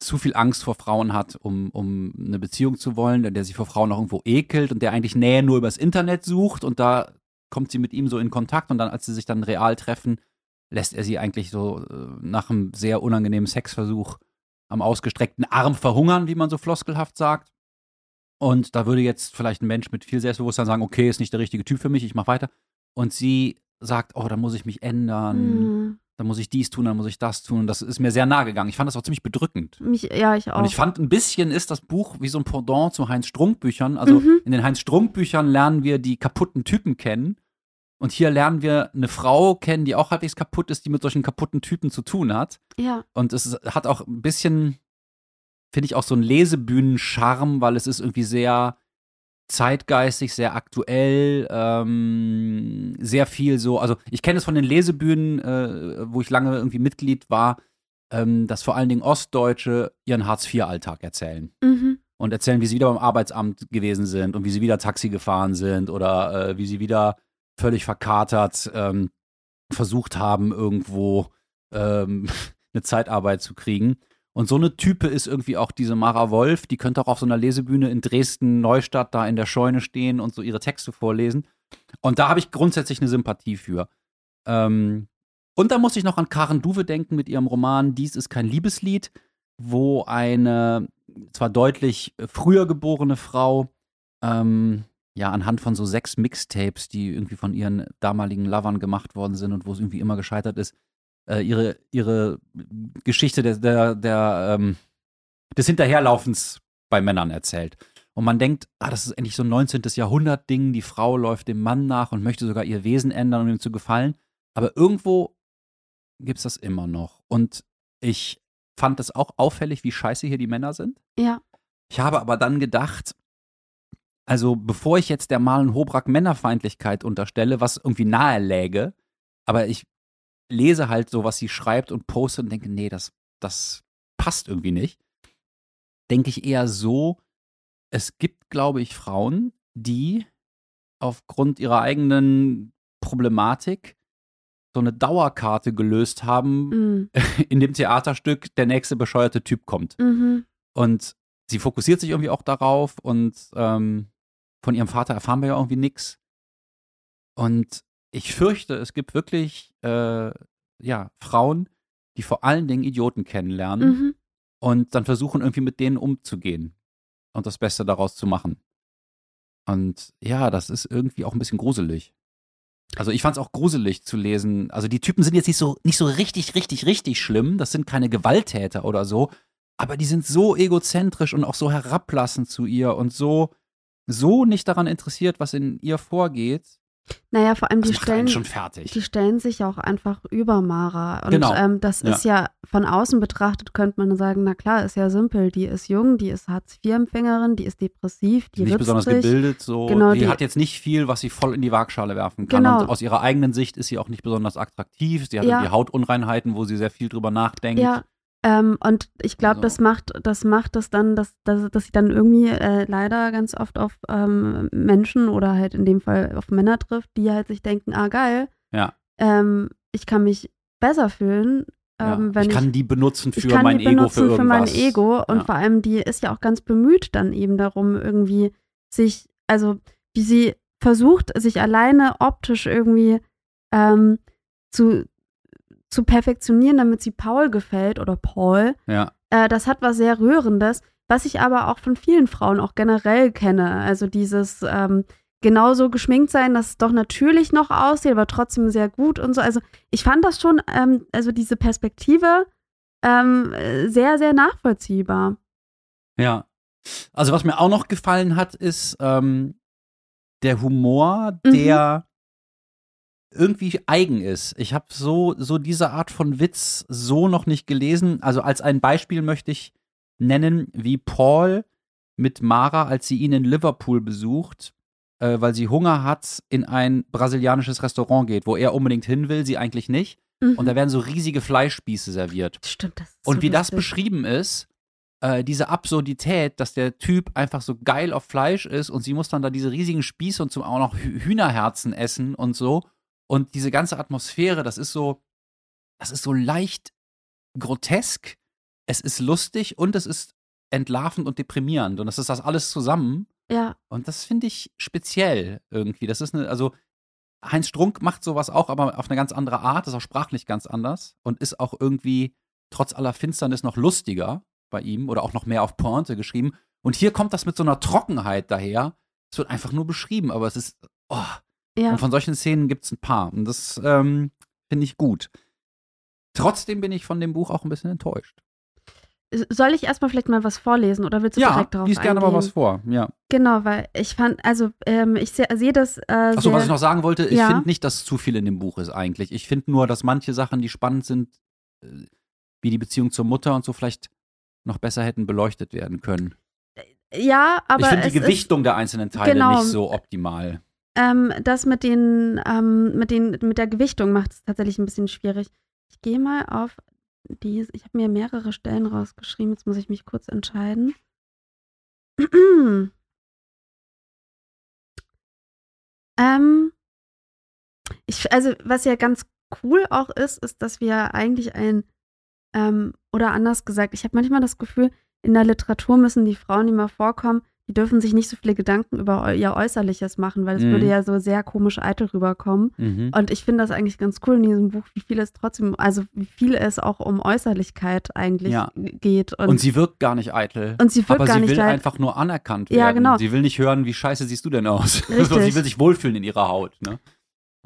zu viel Angst vor Frauen hat, um, um eine Beziehung zu wollen, der, der sich vor Frauen auch irgendwo ekelt und der eigentlich Nähe nur übers Internet sucht und da kommt sie mit ihm so in Kontakt und dann, als sie sich dann real treffen, lässt er sie eigentlich so äh, nach einem sehr unangenehmen Sexversuch am ausgestreckten Arm verhungern, wie man so floskelhaft sagt. Und da würde jetzt vielleicht ein Mensch mit viel Selbstbewusstsein sagen, okay, ist nicht der richtige Typ für mich, ich mach weiter. Und sie sagt, oh, da muss ich mich ändern, Mhm. da muss ich dies tun, dann muss ich das tun. Und das ist mir sehr nahe gegangen. Ich fand das auch ziemlich bedrückend. Mich, ja, ich auch. Und ich fand, ein bisschen ist das Buch wie so ein Pendant zu Heinz-Strunk-Büchern. Also Mhm. in den Heinz-Strunk-Büchern lernen wir die kaputten Typen kennen. Und hier lernen wir eine Frau kennen, die auch halbwegs kaputt ist, die mit solchen kaputten Typen zu tun hat. ja, Und es hat auch ein bisschen, finde ich, auch so einen Lesebühnen-Charme, weil es ist irgendwie sehr zeitgeistig, sehr aktuell, ähm, sehr viel so. Also ich kenne es von den Lesebühnen, äh, wo ich lange irgendwie Mitglied war, ähm, dass vor allen Dingen Ostdeutsche ihren Hartz-IV-Alltag erzählen mhm. und erzählen, wie sie wieder beim Arbeitsamt gewesen sind und wie sie wieder Taxi gefahren sind oder äh, wie sie wieder völlig verkatert ähm, versucht haben, irgendwo ähm, eine Zeitarbeit zu kriegen. Und so eine Type ist irgendwie auch diese Mara Wolf, die könnte auch auf so einer Lesebühne in Dresden, Neustadt, da in der Scheune stehen und so ihre Texte vorlesen. Und da habe ich grundsätzlich eine Sympathie für. Ähm, und da muss ich noch an Karen Duwe denken mit ihrem Roman Dies ist kein Liebeslied, wo eine zwar deutlich früher geborene Frau ähm, ja anhand von so sechs Mixtapes, die irgendwie von ihren damaligen Lovern gemacht worden sind und wo es irgendwie immer gescheitert ist, äh, ihre, ihre Geschichte der, der, der, ähm, des Hinterherlaufens bei Männern erzählt. Und man denkt, ah, das ist endlich so ein 19. Jahrhundert-Ding, die Frau läuft dem Mann nach und möchte sogar ihr Wesen ändern, um ihm zu gefallen. Aber irgendwo gibt es das immer noch. Und ich fand es auch auffällig, wie scheiße hier die Männer sind. ja, Ich habe aber dann gedacht, also bevor ich jetzt der Malen Hobrack Männerfeindlichkeit unterstelle, was irgendwie nahe läge, aber ich lese halt so, was sie schreibt und poste und denke, nee, das, das passt irgendwie nicht, denke ich eher so, es gibt, glaube ich, Frauen, die aufgrund ihrer eigenen Problematik so eine Dauerkarte gelöst haben, mhm. in dem Theaterstück der nächste bescheuerte Typ kommt. Mhm. Und sie fokussiert sich irgendwie auch darauf und ähm, von ihrem Vater erfahren wir ja irgendwie nichts. Und ich fürchte, es gibt wirklich äh, ja, Frauen, die vor allen Dingen Idioten kennenlernen Mhm. und dann versuchen irgendwie mit denen umzugehen und das Beste daraus zu machen. Und ja, das ist irgendwie auch ein bisschen gruselig. Also ich fand es auch gruselig zu lesen. Also die Typen sind jetzt nicht so, nicht so richtig, richtig, richtig schlimm. Das sind keine Gewalttäter oder so. Aber die sind so egozentrisch und auch so herablassend zu ihr und so, so nicht daran interessiert, was in ihr vorgeht. Naja, vor allem Das die stellen, schon fertig. die stellen sich auch einfach über Mara. Und Genau. ähm, das Ja. ist ja von außen betrachtet, könnte man sagen, na klar, ist ja simpel. Die ist jung, die ist Hartz-IV-Empfängerin, die ist depressiv, die nicht ritzt besonders sich. gebildet, so. Genau, die, die- hat jetzt nicht viel, was sie voll in die Waagschale werfen kann. Genau. Und aus ihrer eigenen Sicht ist sie auch nicht besonders attraktiv. Sie hat Ja. irgendwie Hautunreinheiten, wo sie sehr viel drüber nachdenkt. Ja, ähm, und ich glaube, Also- das macht, das macht es dann, dass, dass, dass sie dann irgendwie äh, leider ganz oft auf ähm, Menschen oder halt in dem Fall auf Männer trifft, die halt sich denken, ah geil, Ja. ähm, ich kann mich besser fühlen, Ja. ähm, wenn ich ich, kann die benutzen für ich kann mein die Ego, benutzen für für, mein irgendwas. Ego und Ja. vor allem die ist ja auch ganz bemüht dann eben darum irgendwie sich, also wie sie versucht, sich alleine optisch irgendwie ähm, zu, zu perfektionieren, damit sie Paul gefällt oder Paul Ja. äh, das hat was sehr Rührendes, Was ich aber auch von vielen Frauen auch generell kenne. Also dieses ähm, genauso geschminkt sein, dass es doch natürlich noch aussieht, aber trotzdem sehr gut und so. Also ich fand das schon, ähm, also diese Perspektive ähm, sehr, sehr nachvollziehbar. Ja. Also was mir auch noch gefallen hat, ist ähm, der Humor, der mhm. Irgendwie eigen ist. Ich habe so, so diese Art von Witz so noch nicht gelesen. Also als ein Beispiel möchte ich nennen, wie Paul mit Mara, als sie ihn in Liverpool besucht, äh, weil sie Hunger hat, in ein brasilianisches Restaurant geht, wo er unbedingt hin will, sie eigentlich nicht. Mhm. Und da werden so riesige Fleischspieße serviert. Stimmt, das ist Und so wie lustig. das beschrieben ist, äh, diese Absurdität, dass der Typ einfach so geil auf Fleisch ist und sie muss dann da diese riesigen Spieße und zum auch noch Hühnerherzen essen und so. Und diese ganze Atmosphäre, das ist so, das ist so leicht grotesk, es ist lustig und es ist entlarvend und deprimierend. Und das ist das alles zusammen. Ja. Und das finde ich speziell irgendwie. Das ist eine, also Heinz Strunk macht sowas auch, aber auf eine ganz andere Art, ist auch sprachlich ganz anders und ist auch irgendwie trotz aller Finsternis noch lustiger bei ihm oder auch noch mehr auf Pointe geschrieben. Und hier kommt das mit so einer Trockenheit daher. Es wird einfach nur beschrieben, aber es ist. Oh. Ja. Und von solchen Szenen gibt es ein paar. Und das ähm, finde ich gut. Trotzdem bin ich von dem Buch auch ein bisschen enttäuscht. Soll ich erstmal vielleicht mal was vorlesen oder willst du ja, direkt darauf lies gerne mal was vor, ja. Genau, weil ich fand, also ähm, ich sehe seh das. Äh, Achso, was ich noch sagen wollte, ich ja. finde nicht, dass zu viel in dem Buch ist eigentlich. Ich finde nur, dass manche Sachen, die spannend sind, äh, wie die Beziehung zur Mutter und so, vielleicht noch besser hätten beleuchtet werden können. Ja, aber. Ich finde die Gewichtung ist, der einzelnen Teile genau, nicht so optimal. Ähm, das mit den, ähm, mit den, mit der Gewichtung macht es tatsächlich ein bisschen schwierig. Ich gehe mal auf die. Ich habe mir mehrere Stellen rausgeschrieben. Jetzt muss ich mich kurz entscheiden. ähm, ich, also, was ja ganz cool auch ist, ist, dass wir eigentlich ein ähm, oder anders gesagt, ich habe manchmal das Gefühl, in der Literatur müssen die Frauen, die mal vorkommen, die dürfen sich nicht so viele Gedanken über ihr Äußerliches machen, weil es mhm. würde ja so sehr komisch eitel rüberkommen. Mhm. Und ich finde das eigentlich ganz cool in diesem Buch, wie viel es trotzdem, also wie viel es auch um Äußerlichkeit eigentlich ja. geht. Und, und, sie wirkt gar nicht eitel. Und sie wirkt aber gar sie nicht will einfach nur anerkannt werden. Ja, genau. Sie will nicht hören, wie scheiße siehst du denn aus. sie will sich wohlfühlen in ihrer Haut. Ne?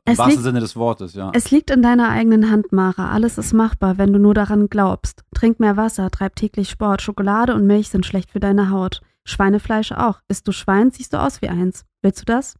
Im es wahrsten liegt, Sinne des Wortes, ja. Es liegt in deiner eigenen Hand, Mara. Alles ist machbar, wenn du nur daran glaubst. Trink mehr Wasser, treib täglich Sport. Schokolade und Milch sind schlecht für deine Haut. Schweinefleisch auch. Isst du Schwein, siehst du aus wie eins. Willst du das?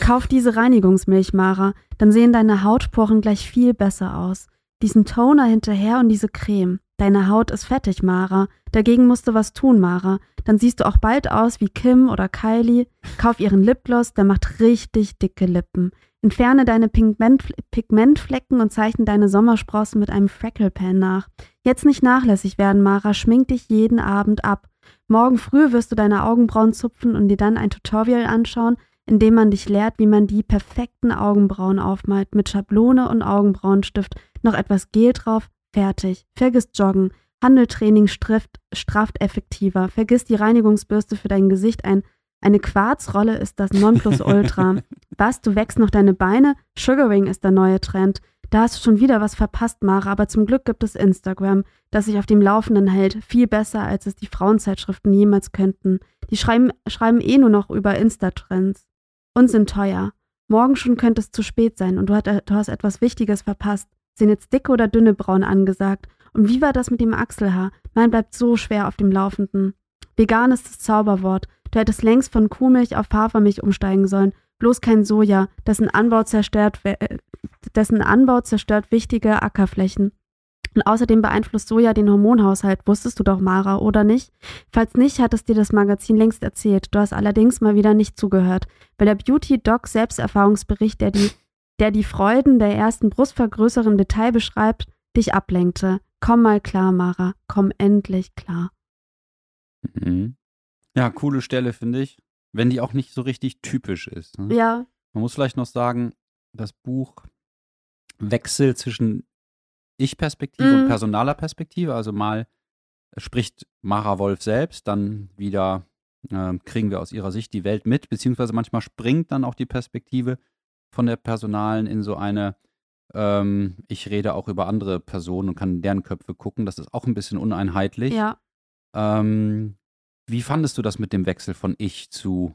Kauf diese Reinigungsmilch, Mara. Dann sehen deine Hautporen gleich viel besser aus. Diesen Toner hinterher und diese Creme. Deine Haut ist fettig, Mara. Dagegen musst du was tun, Mara. Dann siehst du auch bald aus wie Kim oder Kylie. Kauf ihren Lipgloss, der macht richtig dicke Lippen. Entferne deine Pigment Pigmentflecken und zeichne deine Sommersprossen mit einem Freckle Pen nach. Jetzt nicht nachlässig werden, Mara. Schmink dich jeden Abend ab. Morgen früh wirst du deine Augenbrauen zupfen und dir dann ein Tutorial anschauen, in dem man dich lehrt, wie man die perfekten Augenbrauen aufmalt, mit Schablone und Augenbrauenstift, noch etwas Gel drauf, fertig. Vergiss Joggen. Handeltraining strafft, strafft effektiver. Vergiss die Reinigungsbürste für dein Gesicht. Ein, eine Quarzrolle ist das Nonplusultra. Was, du wächst noch deine Beine? Sugaring ist der neue Trend. Da hast du schon wieder was verpasst, Mara, aber zum Glück gibt es Instagram, das sich auf dem Laufenden hält. Viel besser, als es die Frauenzeitschriften jemals könnten. Die schreiben, schreiben eh nur noch über Insta-Trends. Und sind teuer. Morgen schon könnte es zu spät sein und du, hat, du hast etwas Wichtiges verpasst. Sind jetzt dicke oder dünne Brauen angesagt? Und wie war das mit dem Achselhaar? Mein bleibt so schwer auf dem Laufenden. Vegan ist das Zauberwort. Du hättest längst von Kuhmilch auf Hafermilch umsteigen sollen. Bloß kein Soja, dessen Anbau zerstört, äh, dessen Anbau zerstört wichtige Ackerflächen. Und außerdem beeinflusst Soja den Hormonhaushalt. Wusstest du doch, Mara, oder nicht? Falls nicht, hat es dir das Magazin längst erzählt. Du hast allerdings mal wieder nicht zugehört, weil der Beauty Doc Selbsterfahrungsbericht, der die, der die Freuden der ersten Brustvergrößerung im Detail beschreibt, dich ablenkte. Komm mal klar, Mara. Komm endlich klar. Mhm. Ja, coole Stelle, finde ich. Wenn die auch nicht so richtig typisch ist. Ne? Ja. Man muss vielleicht noch sagen, das Buch wechselt zwischen Ich-Perspektive mhm. und personaler Perspektive. Also mal spricht Mara Wolf selbst, dann wieder äh, kriegen wir aus ihrer Sicht die Welt mit, beziehungsweise manchmal springt dann auch die Perspektive von der Personalen in so eine, ähm, ich rede auch über andere Personen und kann in deren Köpfe gucken. Das ist auch ein bisschen uneinheitlich. Ja. Ähm, Wie fandest du das mit dem Wechsel von ich zu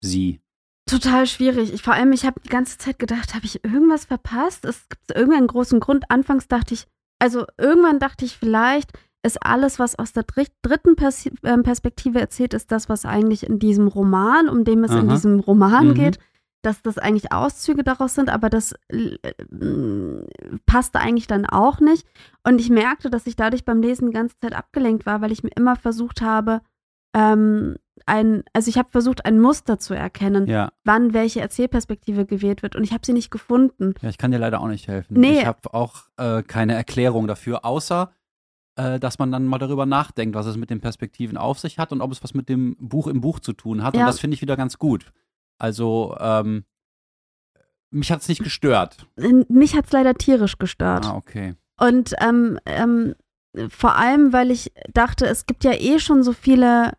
sie? Total schwierig. Ich, vor allem, ich habe die ganze Zeit gedacht, habe ich irgendwas verpasst? Es gibt irgendeinen großen Grund. Anfangs dachte ich, also irgendwann dachte ich vielleicht, ist alles, was aus der dritten Pers ähm, Perspektive erzählt, ist das, was eigentlich in diesem Roman, um dem es Aha. in diesem Roman mhm. geht, dass das eigentlich Auszüge daraus sind, aber das äh, passte eigentlich dann auch nicht. Und ich merkte, dass ich dadurch beim Lesen die ganze Zeit abgelenkt war, weil ich mir immer versucht habe, ähm, ein, also ich habe versucht, ein Muster zu erkennen, ja. wann welche Erzählperspektive gewählt wird und ich habe sie nicht gefunden. Ja, ich kann dir leider auch nicht helfen. Nee. Ich habe auch äh, keine Erklärung dafür, außer äh, dass man dann mal darüber nachdenkt, was es mit den Perspektiven auf sich hat und ob es was mit dem Buch im Buch zu tun hat. Ja. Und das finde ich wieder ganz gut. Also, ähm, mich hat es nicht gestört. Mich hat es leider tierisch gestört. Ah, okay. Und ähm, ähm, vor allem, weil ich dachte, es gibt ja eh schon so viele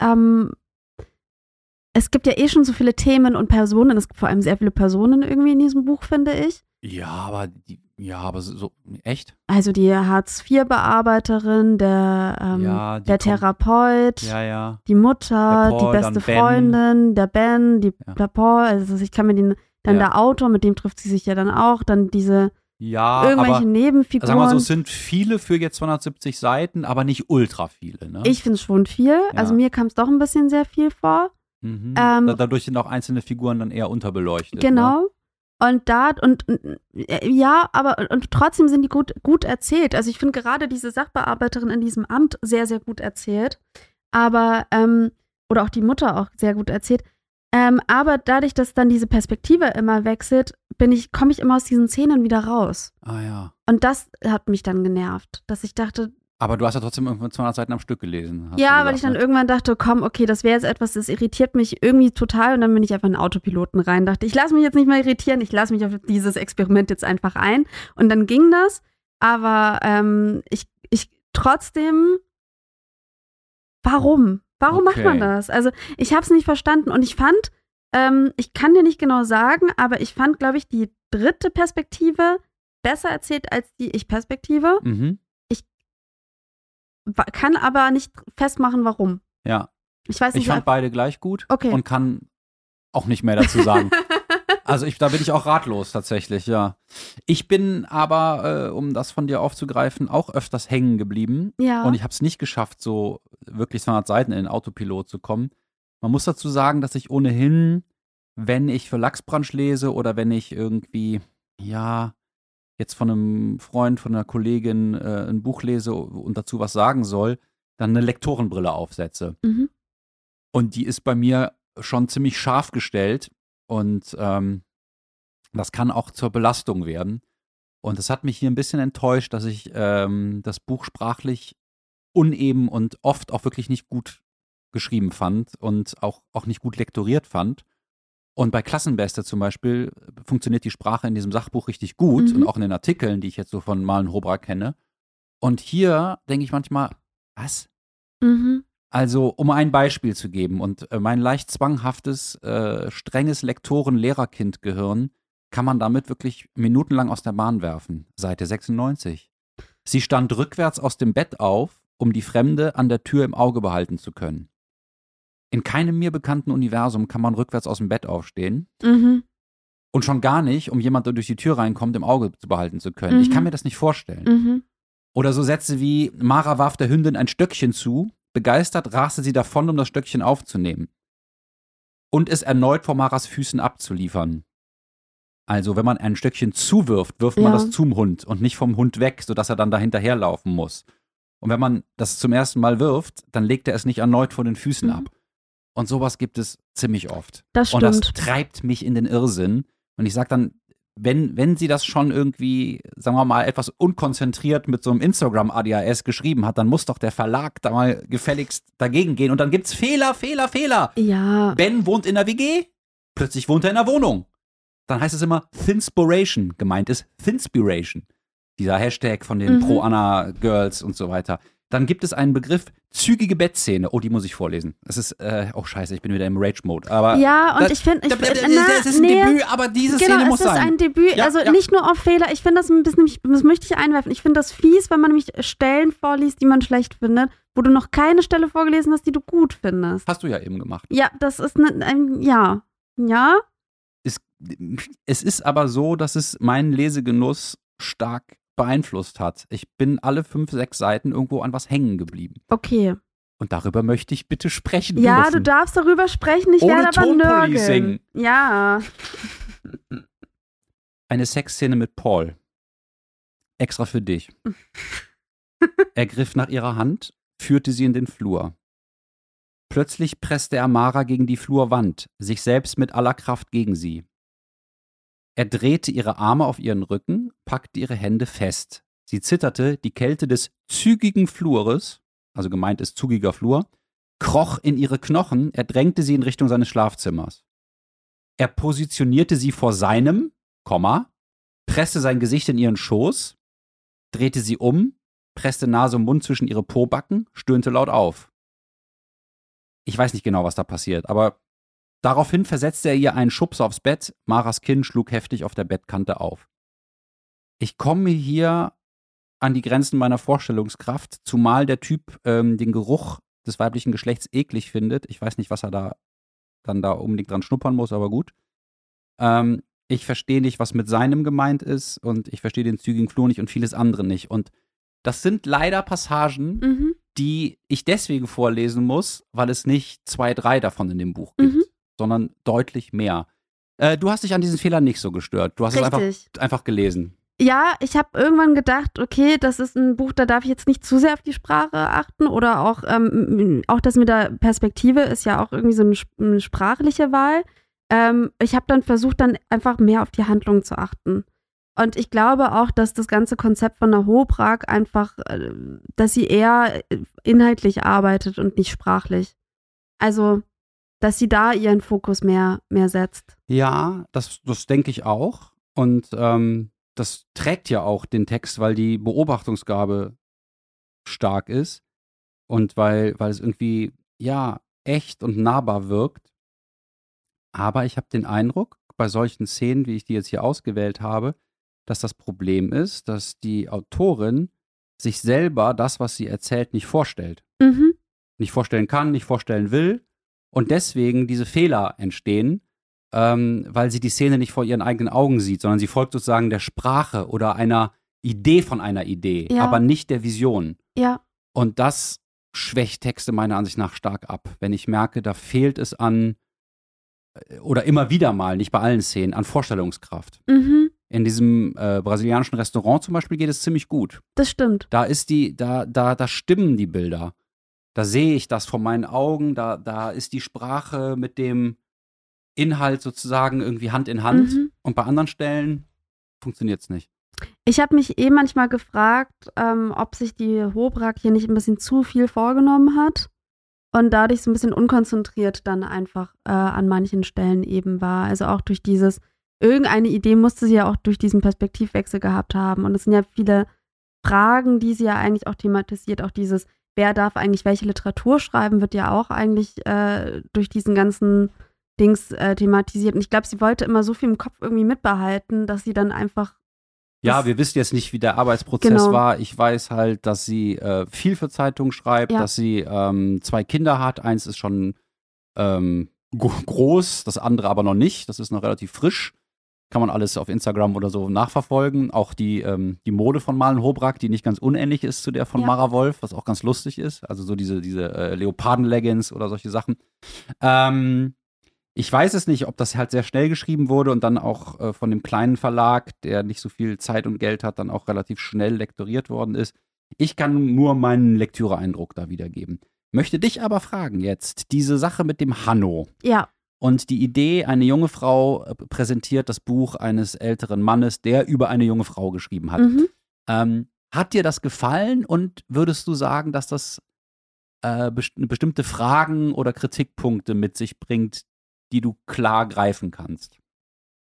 ähm, es gibt ja eh schon so viele Themen und Personen. Es gibt vor allem sehr viele Personen irgendwie in diesem Buch, finde ich. Ja, aber die, ja, aber so echt? Also die Hartz-IV-Bearbeiterin, der, ähm, ja, der Therapeut, ja, ja. die Mutter, Paul, die beste Freundin, der Ben, die der Paul. Also ich kann mir den, dann der Autor, mit dem trifft sie sich ja dann auch, dann diese ja, irgendwelche aber, Nebenfiguren. Sagen wir so, es sind viele für jetzt 270 Seiten, aber nicht ultra viele. Ne? Ich finde es schon viel. Ja. Also mir kam es doch ein bisschen sehr viel vor. Mhm. Ähm, Dadurch sind auch einzelne Figuren dann eher unterbeleuchtet. Ne? Genau. Ne? Und da, und, und, äh, ja, aber und trotzdem sind die gut, gut erzählt. Also ich finde gerade diese Sachbearbeiterin in diesem Amt sehr, sehr gut erzählt. Aber, ähm, oder auch die Mutter auch sehr gut erzählt. Ähm, aber dadurch, dass dann diese Perspektive immer wechselt, bin ich, komme ich immer aus diesen Szenen wieder raus. Ah ja. Und das hat mich dann genervt, dass ich dachte. Aber du hast ja trotzdem irgendwann 200 Seiten am Stück gelesen. Ja, gesagt, weil ich dann ne? irgendwann dachte, komm, okay, das wäre jetzt etwas, das irritiert mich irgendwie total. Und dann bin ich einfach in Autopiloten rein. Dachte, ich lasse mich jetzt nicht mehr irritieren, ich lasse mich auf dieses Experiment jetzt einfach ein. Und dann ging das. Aber ähm, ich, ich trotzdem. Warum? Warum okay. macht man das? Also ich habe es nicht verstanden und ich fand, ähm, ich kann dir nicht genau sagen, aber ich fand, glaube ich, die dritte Perspektive besser erzählt als die Ich-Perspektive. Mhm. Ich kann aber nicht festmachen, warum. Ja. Ich weiß nicht. Ich fand beide gleich gut okay. und kann auch nicht mehr dazu sagen. Also ich, da bin ich auch ratlos tatsächlich, ja. Ich bin aber, äh, um das von dir aufzugreifen, auch öfters hängen geblieben. Ja. Und ich habe es nicht geschafft, so wirklich 200 Seiten in den Autopilot zu kommen. Man muss dazu sagen, dass ich ohnehin, wenn ich für Lachsbranche lese oder wenn ich irgendwie, ja, jetzt von einem Freund, von einer Kollegin äh, ein Buch lese und dazu was sagen soll, dann eine Lektorenbrille aufsetze. Mhm. Und die ist bei mir schon ziemlich scharf gestellt. Und ähm, das kann auch zur Belastung werden. Und es hat mich hier ein bisschen enttäuscht, dass ich ähm, das Buch sprachlich uneben und oft auch wirklich nicht gut geschrieben fand und auch, auch nicht gut lektoriert fand. Und bei Klassenbeste zum Beispiel funktioniert die Sprache in diesem Sachbuch richtig gut mhm. und auch in den Artikeln, die ich jetzt so von Malen Hobra kenne. Und hier denke ich manchmal, was? Mhm. Also, um ein Beispiel zu geben, und äh, mein leicht zwanghaftes, äh, strenges Lektoren-Lehrerkind-Gehirn kann man damit wirklich minutenlang aus der Bahn werfen. Seite 96. Sie stand rückwärts aus dem Bett auf, um die Fremde an der Tür im Auge behalten zu können. In keinem mir bekannten Universum kann man rückwärts aus dem Bett aufstehen. Mhm. Und schon gar nicht, um jemand, der durch die Tür reinkommt, im Auge zu behalten zu können. Mhm. Ich kann mir das nicht vorstellen. Mhm. Oder so Sätze wie, Mara warf der Hündin ein Stöckchen zu, Begeistert raste sie davon, um das Stöckchen aufzunehmen und es erneut vor Maras Füßen abzuliefern. Also, wenn man ein Stöckchen zuwirft, wirft man das zum Hund und nicht vom Hund weg, sodass er dann dahinterherlaufen muss. Und wenn man das zum ersten Mal wirft, dann legt er es nicht erneut vor den Füßen mhm. ab. Und sowas gibt es ziemlich oft. Das stimmt. Und das treibt mich in den Irrsinn. Und ich sage dann, wenn, wenn sie das schon irgendwie, sagen wir mal, etwas unkonzentriert mit so einem Instagram-ADHS geschrieben hat, dann muss doch der Verlag da mal gefälligst dagegen gehen. Und dann gibt's Fehler, Fehler, Fehler. Ja. Ben wohnt in der WG, plötzlich wohnt er in der Wohnung. Dann heißt es immer Thinspiration. Gemeint ist Thinspiration. Dieser Hashtag von den mhm. Pro-Anna-Girls und so weiter. Dann gibt es einen Begriff zügige Bettszene. Oh, die muss ich vorlesen. Das ist, äh, oh scheiße, ich bin wieder im Rage-Mode. Aber ja, und das, ich finde, das, das ist ein nee, Debüt, aber diese genau, Szene muss sein. es ist ein Debüt, ja, also ja. nicht nur auf Fehler. Ich finde das ein bisschen, das möchte ich einwerfen. Ich finde das fies, wenn man nämlich Stellen vorliest, die man schlecht findet. wo du noch keine Stelle vorgelesen hast, die du gut findest. Hast du ja eben gemacht. Ja, das ist ne, ein, ja. Ja? Es, es ist aber so, dass es meinen Lesegenuss stark beeinflusst hat. Ich bin alle fünf, sechs Seiten irgendwo an was hängen geblieben. Okay. Und darüber möchte ich bitte sprechen. Ja, dürfen. du darfst darüber sprechen, ich Ohne werde aber nörgeln. Ja. Eine Sexszene mit Paul. Extra für dich. er griff nach ihrer Hand, führte sie in den Flur. Plötzlich presste er Mara gegen die Flurwand, sich selbst mit aller Kraft gegen sie. Er drehte ihre Arme auf ihren Rücken, packte ihre Hände fest. Sie zitterte, die Kälte des zügigen Flures, also gemeint ist zugiger Flur, kroch in ihre Knochen, er drängte sie in Richtung seines Schlafzimmers. Er positionierte sie vor seinem, Komma, presste sein Gesicht in ihren Schoß, drehte sie um, presste Nase und Mund zwischen ihre Pobacken, stöhnte laut auf. Ich weiß nicht genau, was da passiert, aber daraufhin versetzte er ihr einen Schubs aufs Bett, Maras Kinn schlug heftig auf der Bettkante auf. Ich komme hier an die Grenzen meiner Vorstellungskraft, zumal der Typ ähm, den Geruch des weiblichen Geschlechts eklig findet. Ich weiß nicht, was er da dann da unbedingt dran schnuppern muss, aber gut. Ähm, ich verstehe nicht, was mit seinem gemeint ist und ich verstehe den zügigen Flur nicht und vieles andere nicht. Und das sind leider Passagen, Mhm. die ich deswegen vorlesen muss, weil es nicht zwei, drei davon in dem Buch gibt, Mhm. Sondern deutlich mehr. Äh, du hast dich an diesen Fehler nicht so gestört. Du hast es einfach, Richtig. einfach gelesen. Ja, ich habe irgendwann gedacht, okay, das ist ein Buch, da darf ich jetzt nicht zu sehr auf die Sprache achten oder auch, ähm, auch das mit der Perspektive ist ja auch irgendwie so eine, eine sprachliche Wahl. Ähm, ich habe dann versucht, dann einfach mehr auf die Handlung zu achten. Und ich glaube auch, dass das ganze Konzept von der Hobrak einfach, äh, dass sie eher äh, inhaltlich arbeitet und nicht sprachlich. Also, dass sie da ihren Fokus mehr, mehr setzt. Ja, das, das denke ich auch. Und ähm, das trägt ja auch den Text, weil die Beobachtungsgabe stark ist und weil, weil es irgendwie, ja, echt und nahbar wirkt. Aber ich habe den Eindruck, bei solchen Szenen, wie ich die jetzt hier ausgewählt habe, dass das Problem ist, dass die Autorin sich selber das, was sie erzählt, nicht vorstellt Mhm. nicht vorstellen kann, nicht vorstellen will und deswegen diese Fehler entstehen, ähm, weil sie die Szene nicht vor ihren eigenen Augen sieht, sondern sie folgt sozusagen der Sprache oder einer Idee von einer Idee, Ja. aber nicht der Vision. Ja, Und das schwächt Texte meiner Ansicht nach stark ab, wenn ich merke, da fehlt es an äh, oder immer wieder mal, nicht bei allen Szenen, an Vorstellungskraft. mhm. In diesem äh, brasilianischen Restaurant zum Beispiel geht es ziemlich gut. das stimmt. Da ist die, da, da, da stimmen die Bilder. Da sehe ich das vor meinen Augen, da, da ist die Sprache mit dem Inhalt sozusagen irgendwie Hand in Hand. Mhm. Und bei anderen Stellen funktioniert es nicht. Ich habe mich eh manchmal gefragt, ähm, ob sich die Hobrak hier nicht ein bisschen zu viel vorgenommen hat und dadurch so ein bisschen unkonzentriert dann einfach äh, an manchen Stellen eben war. Also auch durch dieses, irgendeine Idee musste sie ja auch durch diesen Perspektivwechsel gehabt haben. Und es sind ja viele Fragen, die sie ja eigentlich auch thematisiert. Auch dieses, wer darf eigentlich welche Literatur schreiben, wird ja auch eigentlich äh, durch diesen ganzen Dings äh, thematisiert. Und ich glaube, sie wollte immer so viel im Kopf irgendwie mitbehalten, dass sie dann einfach Ja, wir wissen jetzt nicht, wie der Arbeitsprozess Genau. war. Ich weiß halt, dass sie äh, viel für Zeitungen schreibt, Ja. dass sie ähm, zwei Kinder hat. Eins ist schon ähm, gro- groß, das andere aber noch nicht. Das ist noch relativ frisch. Kann man alles auf Instagram oder so nachverfolgen. Auch die, ähm, die Mode von Malen Hobrak, die nicht ganz unähnlich ist zu der von Ja. Mara Wolf, was auch ganz lustig ist. Also so diese, diese äh, Leoparden-Leggings oder solche Sachen. Ähm, ich weiß es nicht, ob das halt sehr schnell geschrieben wurde und dann auch äh, von dem kleinen Verlag, der nicht so viel Zeit und Geld hat, dann auch relativ schnell lektoriert worden ist. Ich kann nur meinen Lektüreeindruck da wiedergeben. Möchte dich aber fragen jetzt, diese Sache mit dem Hanno Ja, und die Idee, eine junge Frau äh, präsentiert das Buch eines älteren Mannes, der über eine junge Frau geschrieben hat. mhm. Ähm, hat dir das gefallen und würdest du sagen, dass das äh, best bestimmte Fragen oder Kritikpunkte mit sich bringt, die du klar greifen kannst?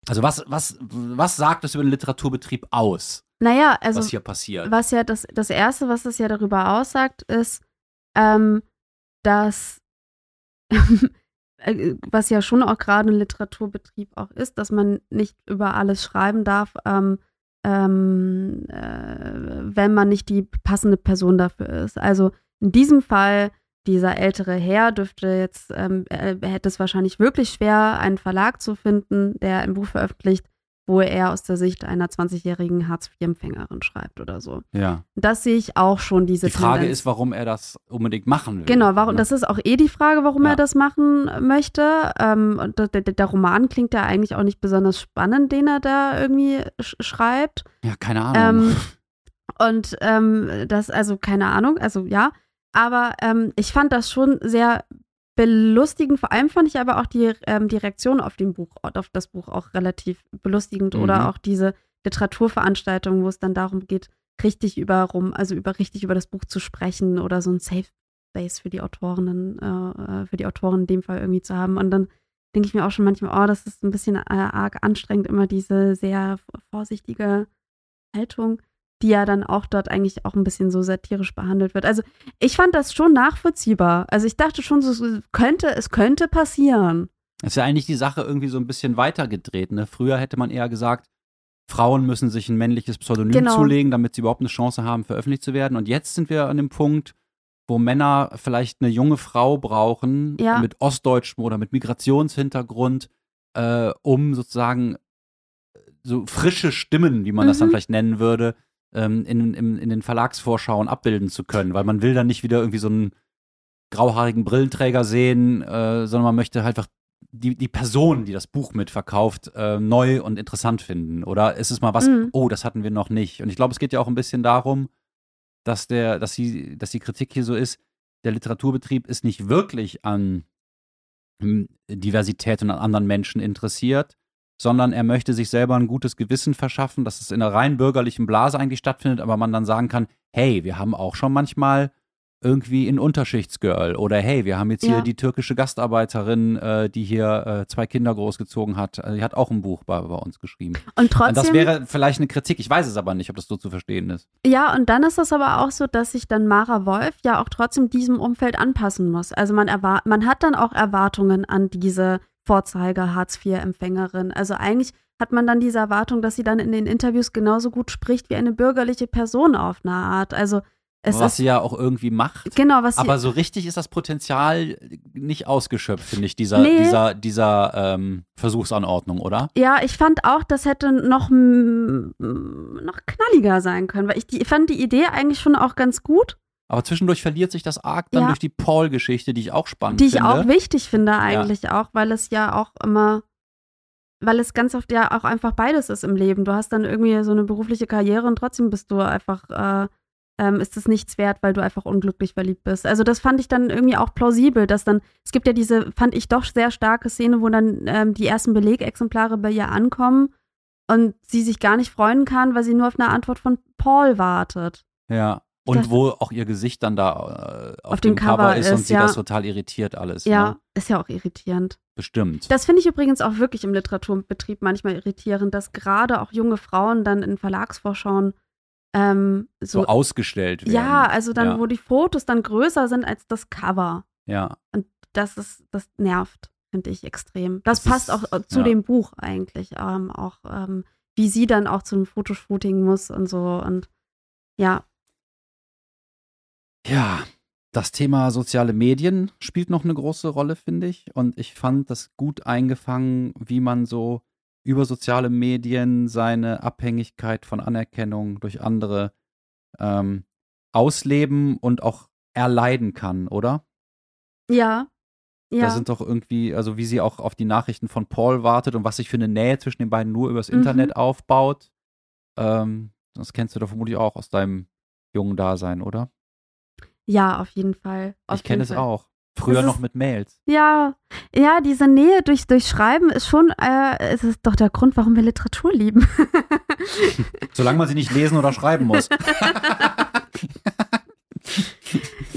Also was, was, was sagt es über den Literaturbetrieb aus, naja, also was hier passiert? was ja das, das Erste, was es ja darüber aussagt, ist, ähm, dass, was ja schon auch gerade ein Literaturbetrieb auch ist, dass man nicht über alles schreiben darf, ähm, ähm, äh, wenn man nicht die passende Person dafür ist. Also in diesem Fall dieser ältere Herr dürfte jetzt, ähm, er hätte es wahrscheinlich wirklich schwer, einen Verlag zu finden, der ein Buch veröffentlicht, wo er aus der Sicht einer 20-jährigen Hartz-IV-Empfängerin schreibt oder so. Ja. Das sehe ich auch schon, diese Die Frage Tendenz. ist, warum er das unbedingt machen will. Genau, warum, ne? das ist auch eh die Frage, warum Ja. er das machen möchte. Ähm, und der, der, der Roman klingt ja eigentlich auch nicht besonders spannend, den er da irgendwie sch schreibt. Ja, keine Ahnung. Ähm, und ähm, das, also keine Ahnung, also ja. Aber ähm, ich fand das schon sehr belustigend. Vor allem fand ich aber auch die, ähm, die Reaktion auf, den Buch, auf das Buch auch relativ belustigend Mhm. oder auch diese Literaturveranstaltung, wo es dann darum geht, richtig über rum, also über richtig über das Buch zu sprechen oder so ein Safe Space für die Autorinnen, äh, für die Autoren in dem Fall irgendwie zu haben. Und dann denke ich mir auch schon manchmal, oh, das ist ein bisschen äh, arg anstrengend, immer diese sehr vorsichtige Haltung, die ja dann auch dort eigentlich auch ein bisschen so satirisch behandelt wird. Also ich fand das schon nachvollziehbar. Also ich dachte schon, so, es könnte, es könnte passieren. ist ja eigentlich die Sache irgendwie so ein bisschen weitergedreht. Ne? Früher hätte man eher gesagt, Frauen müssen sich ein männliches Pseudonym Genau. zulegen, damit sie überhaupt eine Chance haben, veröffentlicht zu werden. Und jetzt sind wir an dem Punkt, wo Männer vielleicht eine junge Frau brauchen Ja. mit ostdeutschem oder mit Migrationshintergrund, äh, um sozusagen so frische Stimmen, wie man das dann Mhm. vielleicht nennen würde, ähm, in, in, in den Verlagsvorschauen abbilden zu können. Weil man will dann nicht wieder irgendwie so einen grauhaarigen Brillenträger sehen, äh, sondern man möchte halt einfach die, die Person, die das Buch mitverkauft, äh, neu und interessant finden. Oder ist es mal was, Mhm. oh, das hatten wir noch nicht. Und ich glaube, es geht ja auch ein bisschen darum, dass der, dass sie, dass die Kritik hier so ist, der Literaturbetrieb ist nicht wirklich an hm, Diversität und an anderen Menschen interessiert, sondern er möchte sich selber ein gutes Gewissen verschaffen, dass es in einer rein bürgerlichen Blase eigentlich stattfindet, aber man dann sagen kann, hey, wir haben auch schon manchmal irgendwie ein Unterschichtsgirl oder hey, wir haben jetzt hier Ja. die türkische Gastarbeiterin, äh, die hier äh, zwei Kinder großgezogen hat, äh, die hat auch ein Buch bei, bei uns geschrieben. Und Und trotzdem. das wäre vielleicht eine Kritik, ich weiß es aber nicht, ob das so zu verstehen ist. Ja, und dann ist es aber auch so, dass sich dann Mara Wolf ja auch trotzdem diesem Umfeld anpassen muss. Also man, erwar man hat dann auch Erwartungen an diese Vorzeige-Hartz-IV-Empfängerin. Also eigentlich hat man dann diese Erwartung, dass sie dann in den Interviews genauso gut spricht wie eine bürgerliche Person auf eine Art. Also es was ist sie ja auch irgendwie macht. genau, was Aber so richtig ist das Potenzial nicht ausgeschöpft, finde ich, dieser, Nee. dieser, dieser ähm, Versuchsanordnung, oder? Ja, ich fand auch, das hätte noch, noch knalliger sein können, weil ich die, fand die Idee eigentlich schon auch ganz gut, Aber zwischendurch verliert sich das arg dann Ja. durch die Paul-Geschichte, die ich auch spannend die ich finde. auch wichtig finde eigentlich auch, weil es ja auch immer, weil es ganz oft ja auch einfach beides ist im Leben. Du hast dann irgendwie so eine berufliche Karriere und trotzdem bist du einfach, äh, ähm, ist es nichts wert, weil du einfach unglücklich verliebt bist. Also das fand ich dann irgendwie auch plausibel, dass dann, es gibt ja diese, fand ich doch sehr starke Szene, wo dann ähm, die ersten Belegexemplare bei ihr ankommen und sie sich gar nicht freuen kann, weil sie nur auf eine Antwort von Paul wartet. Ja. Und dachte- wo auch ihr Gesicht dann da äh, auf, Auf dem, dem Cover, Cover ist, und sie ja. das total irritiert alles. Ja, Ne? ist ja auch irritierend. Bestimmt. Das finde ich übrigens auch wirklich im Literaturbetrieb manchmal irritierend, dass gerade auch junge Frauen dann in Verlagsvorschauen ähm, so, so. ausgestellt werden. ja, also dann, Ja. wo die Fotos dann größer sind als das Cover. Ja. Das ist, das nervt, finde ich extrem. Das, Das passt ist- auch äh, zu ja. dem Buch eigentlich. Ähm, auch ähm, wie sie dann auch zum Fotoshooting muss und so. Und ja, Ja, das Thema soziale Medien spielt noch eine große Rolle, finde ich. Und ich fand das gut eingefangen, wie man so über soziale Medien seine Abhängigkeit von Anerkennung durch andere ähm, ausleben und auch erleiden kann, oder? ja, Da ja. sind doch irgendwie, also wie sie auch auf die Nachrichten von Paul wartet und was sich für eine Nähe zwischen den beiden nur übers Mhm. Internet aufbaut. Ähm, das kennst du doch vermutlich auch aus deinem jungen Dasein, oder? Ja, auf jeden Fall. Auf ich kenne es auch. Früher Das noch ist- mit Mails. Ja, ja, diese Nähe durch, durch Schreiben ist schon, äh, es ist doch der Grund, warum wir Literatur lieben. Solange man sie nicht lesen oder schreiben muss.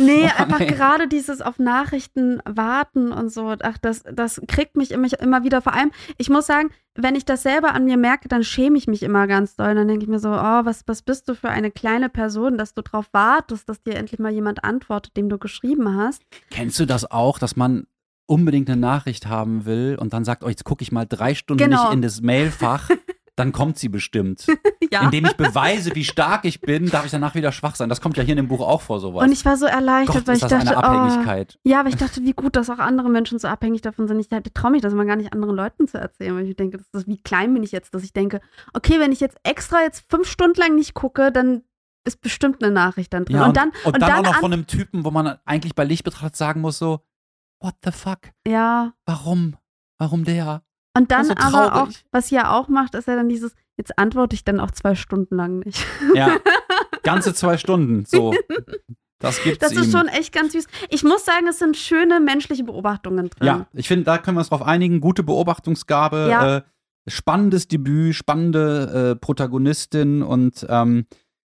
nee, einfach gerade dieses auf Nachrichten warten und so, ach, das, das kriegt mich immer, immer wieder. Vor allem, ich muss sagen, wenn ich das selber an mir merke, dann schäme ich mich immer ganz doll. Dann denke ich mir so, oh, was, was bist du für eine kleine Person, dass du darauf wartest, dass dir endlich mal jemand antwortet, dem du geschrieben hast. Kennst du das auch, dass man unbedingt eine Nachricht haben will und dann sagt, oh, jetzt gucke ich mal drei Stunden Genau. nicht in das Mailfach, dann kommt sie bestimmt. Ja. indem ich beweise, wie stark ich bin, darf ich danach wieder schwach sein. Das kommt ja hier in dem Buch auch vor, sowas. Und ich war so erleichtert, Gott, weil ich dachte, eine oh, ja, aber ich dachte, wie gut, dass auch andere Menschen so abhängig davon sind. Ich traue mich das immer gar nicht anderen Leuten zu erzählen, weil ich denke, das ist, wie klein bin ich jetzt, dass ich denke, okay, wenn ich jetzt extra jetzt fünf Stunden lang nicht gucke, dann ist bestimmt eine Nachricht dann drin. Ja, und, dann, und dann, auch noch von einem Typen, wo man eigentlich bei Licht betrachtet sagen muss, so, what the fuck? ja, Warum? Warum der? Und dann so aber auch, was sie ja auch macht, ist ja dann dieses, jetzt antworte ich dann auch zwei Stunden lang nicht. Ja, ganze zwei Stunden, so. Das gibt's Das ihm. ist schon echt ganz süß. Ich muss sagen, es sind schöne menschliche Beobachtungen drin. Ja, ich finde, da können wir uns drauf einigen. Gute Beobachtungsgabe, Ja. äh, spannendes Debüt, spannende äh, Protagonistin und ähm,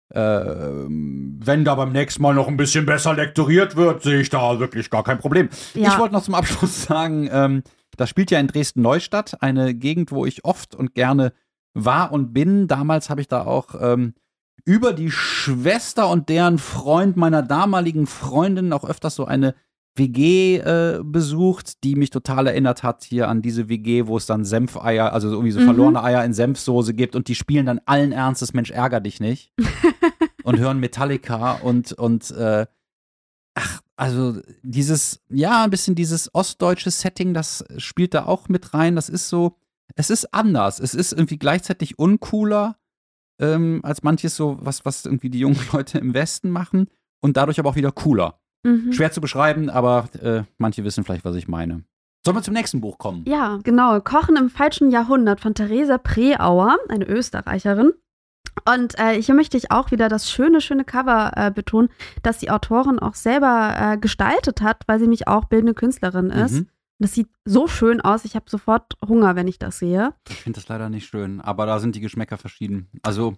äh, wenn da beim nächsten Mal noch ein bisschen besser lektoriert wird, sehe ich da wirklich gar kein Problem. Ja. Ich wollte noch zum Abschluss sagen, ähm, das spielt ja in Dresden-Neustadt, eine Gegend, wo ich oft und gerne war und bin. Damals habe ich da auch ähm, über die Schwester und deren Freund meiner damaligen Freundin auch öfters so eine WG äh, besucht, die mich total erinnert hat hier an diese WG, wo es dann Senfeier, also so irgendwie so Mhm. verlorene Eier in Senfsoße gibt und die spielen dann allen Ernstes Mensch ärger dich nicht und hören Metallica und und äh, ach also dieses ja ein bisschen dieses ostdeutsche Setting, das spielt da auch mit rein. Das ist so, es ist anders, es ist irgendwie gleichzeitig uncooler ähm, als manches so was was irgendwie die jungen Leute im Westen machen und dadurch aber auch wieder cooler. Mhm. Schwer zu beschreiben, aber äh, manche wissen vielleicht, was ich meine. Sollen wir zum nächsten Buch kommen? Ja, genau. Kochen im falschen Jahrhundert von Theresa Preauer, eine Österreicherin. Und äh, hier möchte ich auch wieder das schöne, schöne Cover äh, betonen, das die Autorin auch selber äh, gestaltet hat, weil sie mich auch bildende Künstlerin ist. Mhm. Das sieht so schön aus. Ich habe sofort Hunger, wenn ich das sehe. Ich finde das leider nicht schön, aber da sind die Geschmäcker verschieden. Also,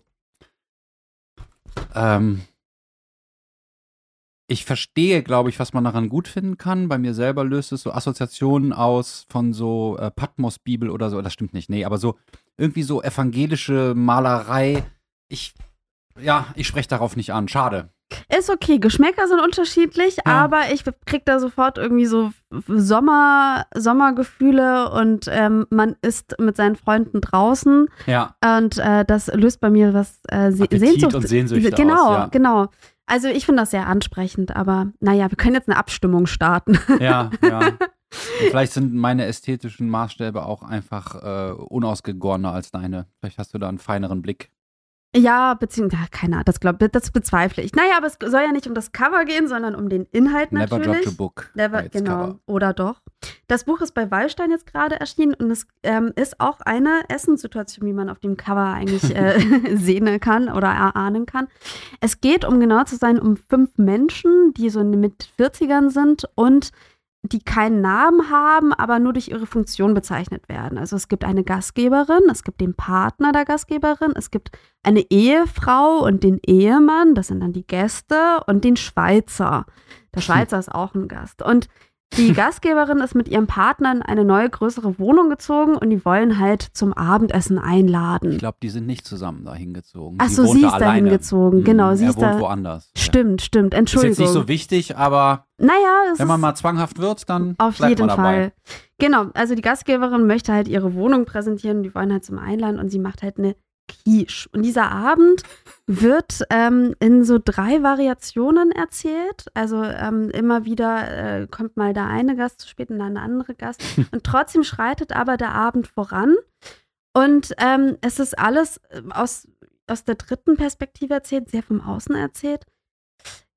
ähm, ich verstehe, glaube ich, was man daran gut finden kann. Bei mir selber löst es so Assoziationen aus von so äh, Patmos-Bibel oder so. Das stimmt nicht, nee, aber so irgendwie so evangelische Malerei. Ich, ja, ich spreche darauf nicht an. Schade. Ist okay, Geschmäcker sind unterschiedlich, Ja. aber ich krieg da sofort irgendwie so Sommer, Sommergefühle und ähm, man ist mit seinen Freunden draußen Ja, und äh, das löst bei mir was äh, Se Appetit Sehnsucht. und Sehnsüchte genau, aus, ja. genau. Also ich finde das sehr ansprechend, aber naja, wir können jetzt eine Abstimmung starten. ja, ja. Und vielleicht sind meine ästhetischen Maßstäbe auch einfach äh, unausgegorener als deine. Vielleicht hast du da einen feineren Blick. Ja, beziehungsweise, ja, keine Ahnung, das, glaub, das bezweifle ich. Naja, aber es soll ja nicht um das Cover gehen, sondern um den Inhalt Never natürlich. judge a book. Never, genau, cover. oder doch. Das Buch ist bei Wallstein jetzt gerade erschienen und es ähm, ist auch eine Essenssituation, wie man auf dem Cover eigentlich äh, sehen kann oder erahnen kann. Es geht, um genau zu sein, um fünf Menschen, die so in den mit 40ern sind und die keinen Namen haben, aber nur durch ihre Funktion bezeichnet werden. Also es gibt eine Gastgeberin, es gibt den Partner der Gastgeberin, es gibt eine Ehefrau und den Ehemann, das sind dann die Gäste, und den Schweizer. Der Schweizer ist auch ein Gast. Und die Gastgeberin ist mit ihrem Partner in eine neue, größere Wohnung gezogen und die wollen halt zum Abendessen Ich einladen. glaube, die sind nicht zusammen da hingezogen. Ach Die so, sie ist da hingezogen. Genau, sie er ist wohnt da- woanders. Stimmt, stimmt. Ja. Ist Entschuldigung. jetzt nicht so wichtig, aber naja, es wenn man mal zwanghaft wird, dann auf jeden. Fall. Genau, also die Gastgeberin möchte halt ihre Wohnung präsentieren, die wollen halt zum Einladen und sie macht halt eine Quiche. Und dieser Abend wird ähm, in so drei Variationen erzählt. Also ähm, immer wieder äh, kommt mal der eine Gast zu spät und dann der andere Gast. Und trotzdem schreitet aber der Abend voran. Und ähm, es ist alles äh, aus, aus der dritten Perspektive erzählt, sehr vom Außen erzählt.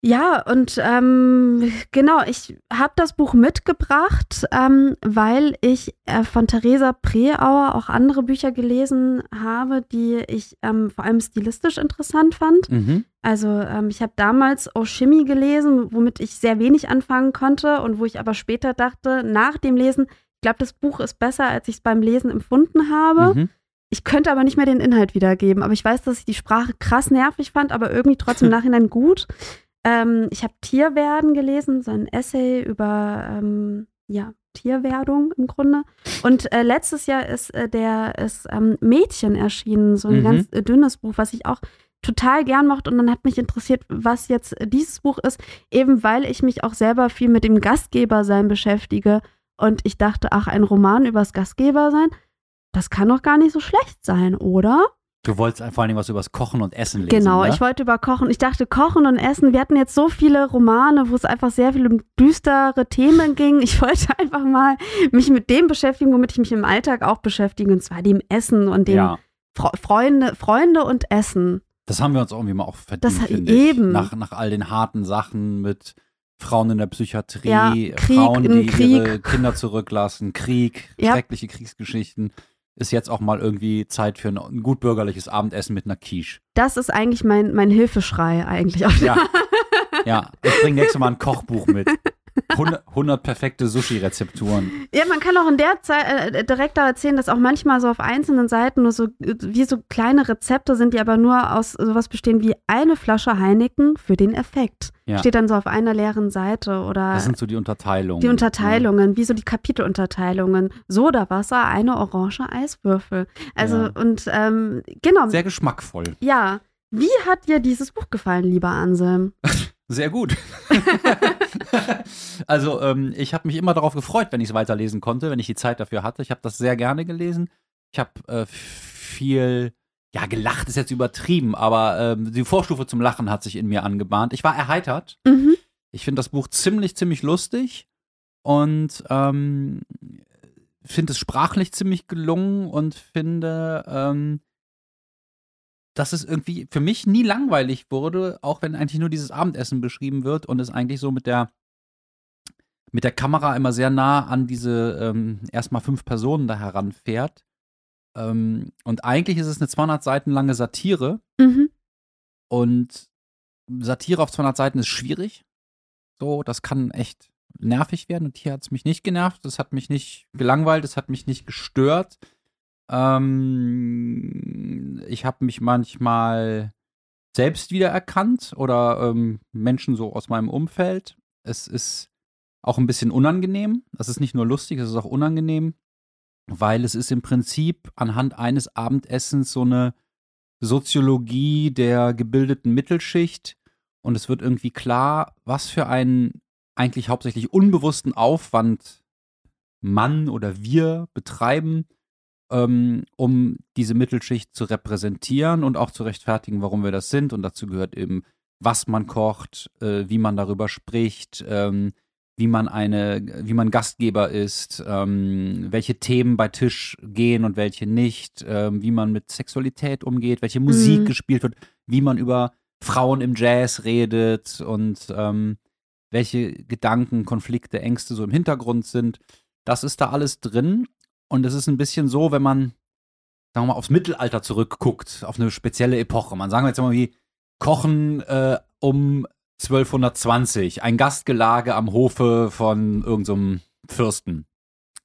Ja, und ähm, genau, ich habe das Buch mitgebracht, ähm, weil ich äh, von Theresa Preauer auch andere Bücher gelesen habe, die ich ähm, vor allem stilistisch interessant fand. Mhm. Also ähm, ich habe damals Oshimi gelesen, womit ich sehr wenig anfangen konnte und wo ich aber später dachte, nach dem Lesen, ich glaube, das Buch ist besser, als ich es beim Lesen empfunden habe. Mhm. Ich könnte aber nicht mehr den Inhalt wiedergeben. Aber ich weiß, dass ich die Sprache krass nervig fand, aber irgendwie trotzdem im Nachhinein gut. Ähm, ich habe Tierwerden gelesen, so ein Essay über ähm, ja, Tierwerdung im Grunde. Und äh, letztes Jahr ist äh, der ist, ähm, Mädchen erschienen, so ein Mhm. ganz äh, dünnes Buch, was ich auch total gern mochte. Und dann hat mich interessiert, was jetzt dieses Buch ist, eben weil ich mich auch selber viel mit dem Gastgebersein beschäftige. Und ich dachte, ach, ein Roman übers Gastgebersein, das kann doch gar nicht so schlecht sein, oder? Du wolltest vor allen Dingen was übers Kochen und Essen lesen. Genau, ne? ich wollte über Kochen. Ich dachte, Kochen und Essen. Wir hatten jetzt so viele Romane, wo es einfach sehr viel um düstere Themen ging. Ich wollte einfach mal mich mit dem beschäftigen, womit ich mich im Alltag auch beschäftige, und zwar dem Essen und dem ja, Fre Freunde, Freunde und Essen. das haben wir uns irgendwie mal auch verdient, Das- eben. Nach, nach all den harten Sachen mit Frauen in der Psychiatrie, Ja, Krieg, Frauen, die Krieg. ihre Kinder zurücklassen, Krieg, Ja. schreckliche Kriegsgeschichten. Ist jetzt auch mal irgendwie Zeit für ein, ein gut bürgerliches Abendessen mit einer Quiche. Das ist eigentlich mein, mein Hilfeschrei eigentlich. Auf Ja. Ja, ich bringe nächstes Mal ein Kochbuch mit. 100, 100 perfekte Sushi-Rezepturen. Ja, man kann auch in der Zeit äh, direkt da erzählen, dass auch manchmal so auf einzelnen Seiten nur so wie so kleine Rezepte sind, die aber nur aus sowas bestehen wie eine Flasche Heineken für den Effekt. Ja. Steht dann so auf einer leeren Seite oder Das sind so die Unterteilungen. die Unterteilungen, wie so die Kapitelunterteilungen. Sodawasser, eine Orange, Eiswürfel. Also Ja. und ähm, genau. Sehr geschmackvoll. ja. Wie hat dir dieses Buch gefallen, lieber Anselm? Sehr gut. also ähm, ich habe mich immer darauf gefreut, wenn ich es weiterlesen konnte, wenn ich die Zeit dafür hatte. Ich habe das sehr gerne gelesen. Ich habe äh, viel, ja, gelacht ist jetzt übertrieben, aber ähm, die Vorstufe zum Lachen hat sich in mir angebahnt. Ich war erheitert. Mhm. Ich finde das Buch ziemlich, ziemlich lustig und ähm, finde es sprachlich ziemlich gelungen und finde, ähm, dass es irgendwie für mich nie langweilig wurde, auch wenn eigentlich nur dieses Abendessen beschrieben wird und es eigentlich so mit der mit der Kamera immer sehr nah an diese ähm, erstmal fünf Personen da heranfährt. Ähm, und eigentlich ist es eine 200 Seiten lange Satire Mhm. und Satire auf 200 Seiten ist schwierig. So, das kann echt nervig werden. Und hier hat es mich nicht genervt. Es hat mich nicht gelangweilt. Es hat mich nicht gestört. Ähm, ich habe mich manchmal selbst wiedererkannt oder ähm, Menschen so aus meinem Umfeld. Es ist auch ein bisschen unangenehm. Es ist nicht nur lustig, es ist auch unangenehm, weil es ist im Prinzip anhand eines Abendessens so eine Soziologie der gebildeten Mittelschicht und es wird irgendwie klar, was für einen eigentlich hauptsächlich unbewussten Aufwand Mann oder wir betreiben, ähm, um diese Mittelschicht zu repräsentieren und auch zu rechtfertigen, warum wir das sind. Und dazu gehört eben, was man kocht, äh, wie man darüber spricht, ähm, wie man eine, wie man Gastgeber ist, ähm, welche Themen bei Tisch gehen und welche nicht, ähm, wie man mit Sexualität umgeht, welche Musik Mhm. gespielt wird, wie man über Frauen im Jazz redet und ähm, welche Gedanken, Konflikte, Ängste so im Hintergrund sind. Das ist da alles drin. Und es ist ein bisschen so, wenn man, sagen wir mal, aufs Mittelalter zurückguckt, auf eine spezielle Epoche. Man sagen wir jetzt mal wie Kochen äh, um 1220, ein Gastgelage am Hofe von irgendeinem Fürsten.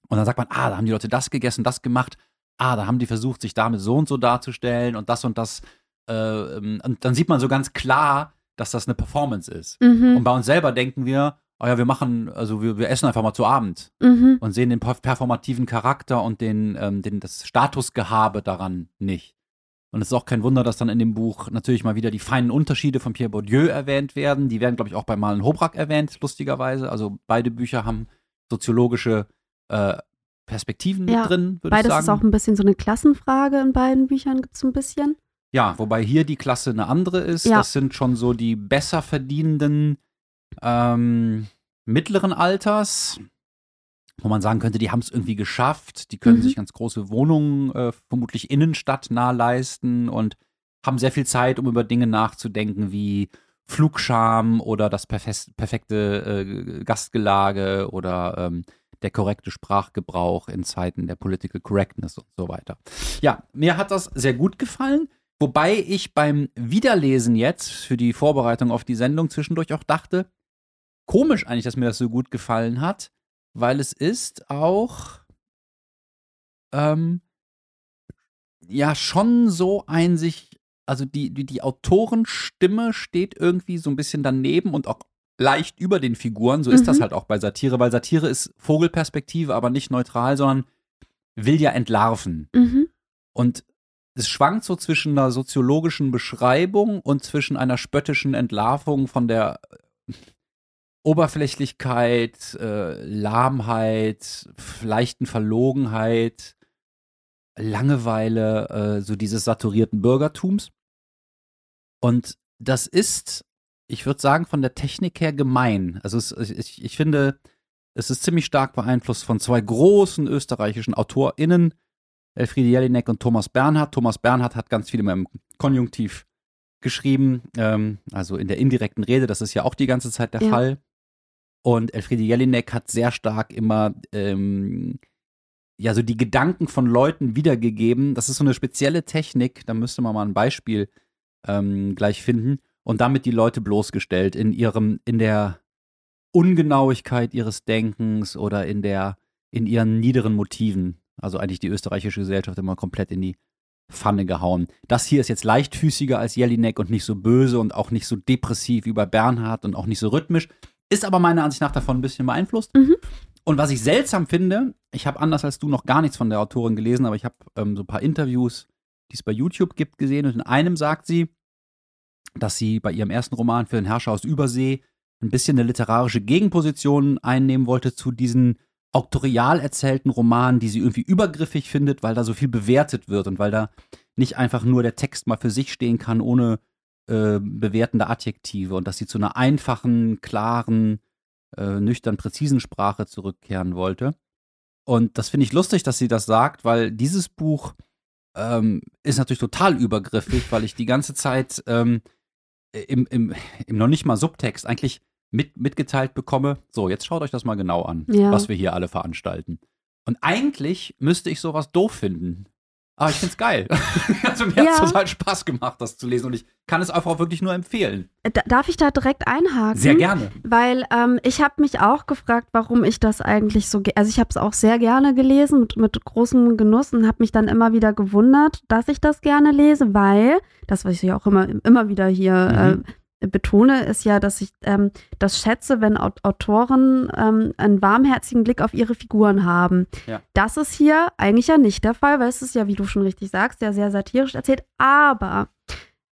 Und dann sagt man, ah, da haben die Leute das gegessen, das gemacht. Ah, da haben die versucht, sich damit so und so darzustellen und das und das. Äh, ähm, und dann sieht man so ganz klar, dass das eine Performance ist. Mhm. Und bei uns selber denken wir, oh ja, wir machen, also wir, wir essen einfach mal zu Abend Mhm. und sehen den perf- performativen Charakter und den, ähm, den, das Statusgehabe daran nicht. Und es ist auch kein Wunder, dass dann in dem Buch natürlich mal wieder die feinen Unterschiede von Pierre Bourdieu erwähnt werden. Die werden, glaube ich, auch bei Malen Hobrak erwähnt, lustigerweise. Also beide Bücher haben soziologische äh, Perspektiven Ja, mit drin, würde ich Beides sagen. ist auch ein bisschen so eine Klassenfrage in beiden Büchern, gibt es ein bisschen. Ja, wobei hier die Klasse eine andere ist. Ja. Das sind schon so die besser verdienenden ähm, mittleren Alters, wo man sagen könnte, die haben es irgendwie geschafft. Die können Mhm. sich ganz große Wohnungen, äh, vermutlich innenstadtnah leisten und haben sehr viel Zeit, um über Dinge nachzudenken wie Flugscham oder das perfekte äh, Gastgelage oder ähm, der korrekte Sprachgebrauch in Zeiten der Political Correctness und so weiter. Ja, mir hat das sehr gut gefallen. Wobei ich beim Wiederlesen jetzt für die Vorbereitung auf die Sendung zwischendurch auch dachte, komisch eigentlich, dass mir das so gut gefallen hat, weil es ist auch ähm, ja schon so ein sich, also die, die, die Autorenstimme steht irgendwie so ein bisschen daneben und auch leicht über den Figuren. So ist das Mhm. halt auch bei Satire, weil Satire ist Vogelperspektive, aber nicht neutral, sondern will ja entlarven. Mhm. Und es schwankt so zwischen einer soziologischen Beschreibung und zwischen einer spöttischen Entlarvung von der Oberflächlichkeit, äh, Lahmheit, leichten Verlogenheit Langeweile, äh, so dieses saturierten Bürgertums. Und das ist, ich würde sagen, von der Technik her gemein. Also es, ich, ich finde, es ist ziemlich stark beeinflusst von zwei großen österreichischen AutorInnen, Elfriede Jelinek und Thomas Bernhard. Thomas Bernhard hat ganz viel im Konjunktiv geschrieben, ähm, also in der indirekten Rede, das ist ja auch die ganze Zeit der ja. Fall. Und Elfriede Jelinek hat sehr stark immer ähm, ja so die Gedanken von Leuten wiedergegeben. Das ist so eine spezielle Technik, da müsste man mal ein Beispiel ähm, gleich finden und damit die Leute bloßgestellt in ihrem, in der Ungenauigkeit ihres Denkens oder in der, in ihren niederen Motiven. Also eigentlich die österreichische Gesellschaft immer komplett in die Pfanne gehauen. Das hier ist jetzt leichtfüßiger als Jelinek und nicht so böse und auch nicht so depressiv bei Bernhard und auch nicht so rhythmisch. Ist aber meiner Ansicht nach davon ein bisschen beeinflusst. Mhm. Und was ich seltsam finde, ich habe anders als du noch gar nichts von der Autorin gelesen, aber ich habe ähm, so ein paar Interviews, die es bei YouTube gibt, gesehen. Und in einem sagt sie, dass sie bei ihrem ersten Roman für den Herrscher aus Übersee ein bisschen eine literarische Gegenposition einnehmen wollte zu diesen auktorial erzählten Romanen, die sie irgendwie übergriffig findet, weil da so viel bewertet wird und weil da nicht einfach nur der Text mal für sich stehen kann, ohne äh, bewertende Adjektive und dass sie zu einer einfachen, klaren, äh, nüchtern präzisen Sprache zurückkehren wollte. Und das finde ich lustig, dass sie das sagt, weil dieses Buch ähm, ist natürlich total übergriffig, weil ich die ganze Zeit ähm, im, im, im noch nicht mal Subtext eigentlich mit, mitgeteilt bekomme, so, jetzt schaut euch das mal genau an, ja. was wir hier alle veranstalten. Und eigentlich müsste ich sowas doof finden. Aber ich finde es geil. also mir ja. hat total Spaß gemacht, das zu lesen und ich kann es einfach auch wirklich nur empfehlen. Äh, da, darf ich da direkt einhaken? Sehr gerne. Weil ähm, ich habe mich auch gefragt, warum ich das eigentlich so, also ich habe es auch sehr gerne gelesen mit, mit großem Genuss und habe mich dann immer wieder gewundert, dass ich das gerne lese, weil, das was ich ja auch immer, immer wieder hier mhm. äh, betone, ist ja, dass ich ähm, das schätze, wenn Autoren ähm, einen warmherzigen Blick auf ihre Figuren haben. Ja. Das ist hier eigentlich ja nicht der Fall, weil es ist ja, wie du schon richtig sagst, ja sehr satirisch erzählt. Aber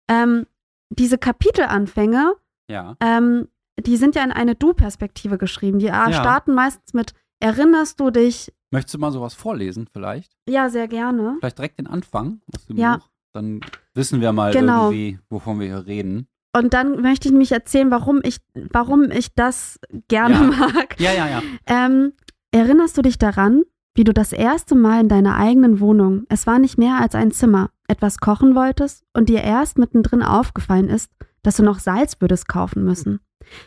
ähm, diese Kapitelanfänge, ja. Ähm, die sind ja in eine Du-Perspektive geschrieben. Die ja. starten meistens mit Erinnerst du dich? Möchtest du mal sowas vorlesen, vielleicht? Ja, sehr gerne. Vielleicht direkt den Anfang aus dem ja. Buch. Dann wissen wir mal genau. irgendwie, wovon wir hier reden. Und dann möchte ich mich erzählen, warum ich, warum ich das gerne ja. mag. Ja, ja, ja. Ähm, erinnerst du dich daran, wie du das erste Mal in deiner eigenen Wohnung, es war nicht mehr als ein Zimmer, etwas kochen wolltest und dir erst mittendrin aufgefallen ist, dass du noch Salz würdest kaufen müssen?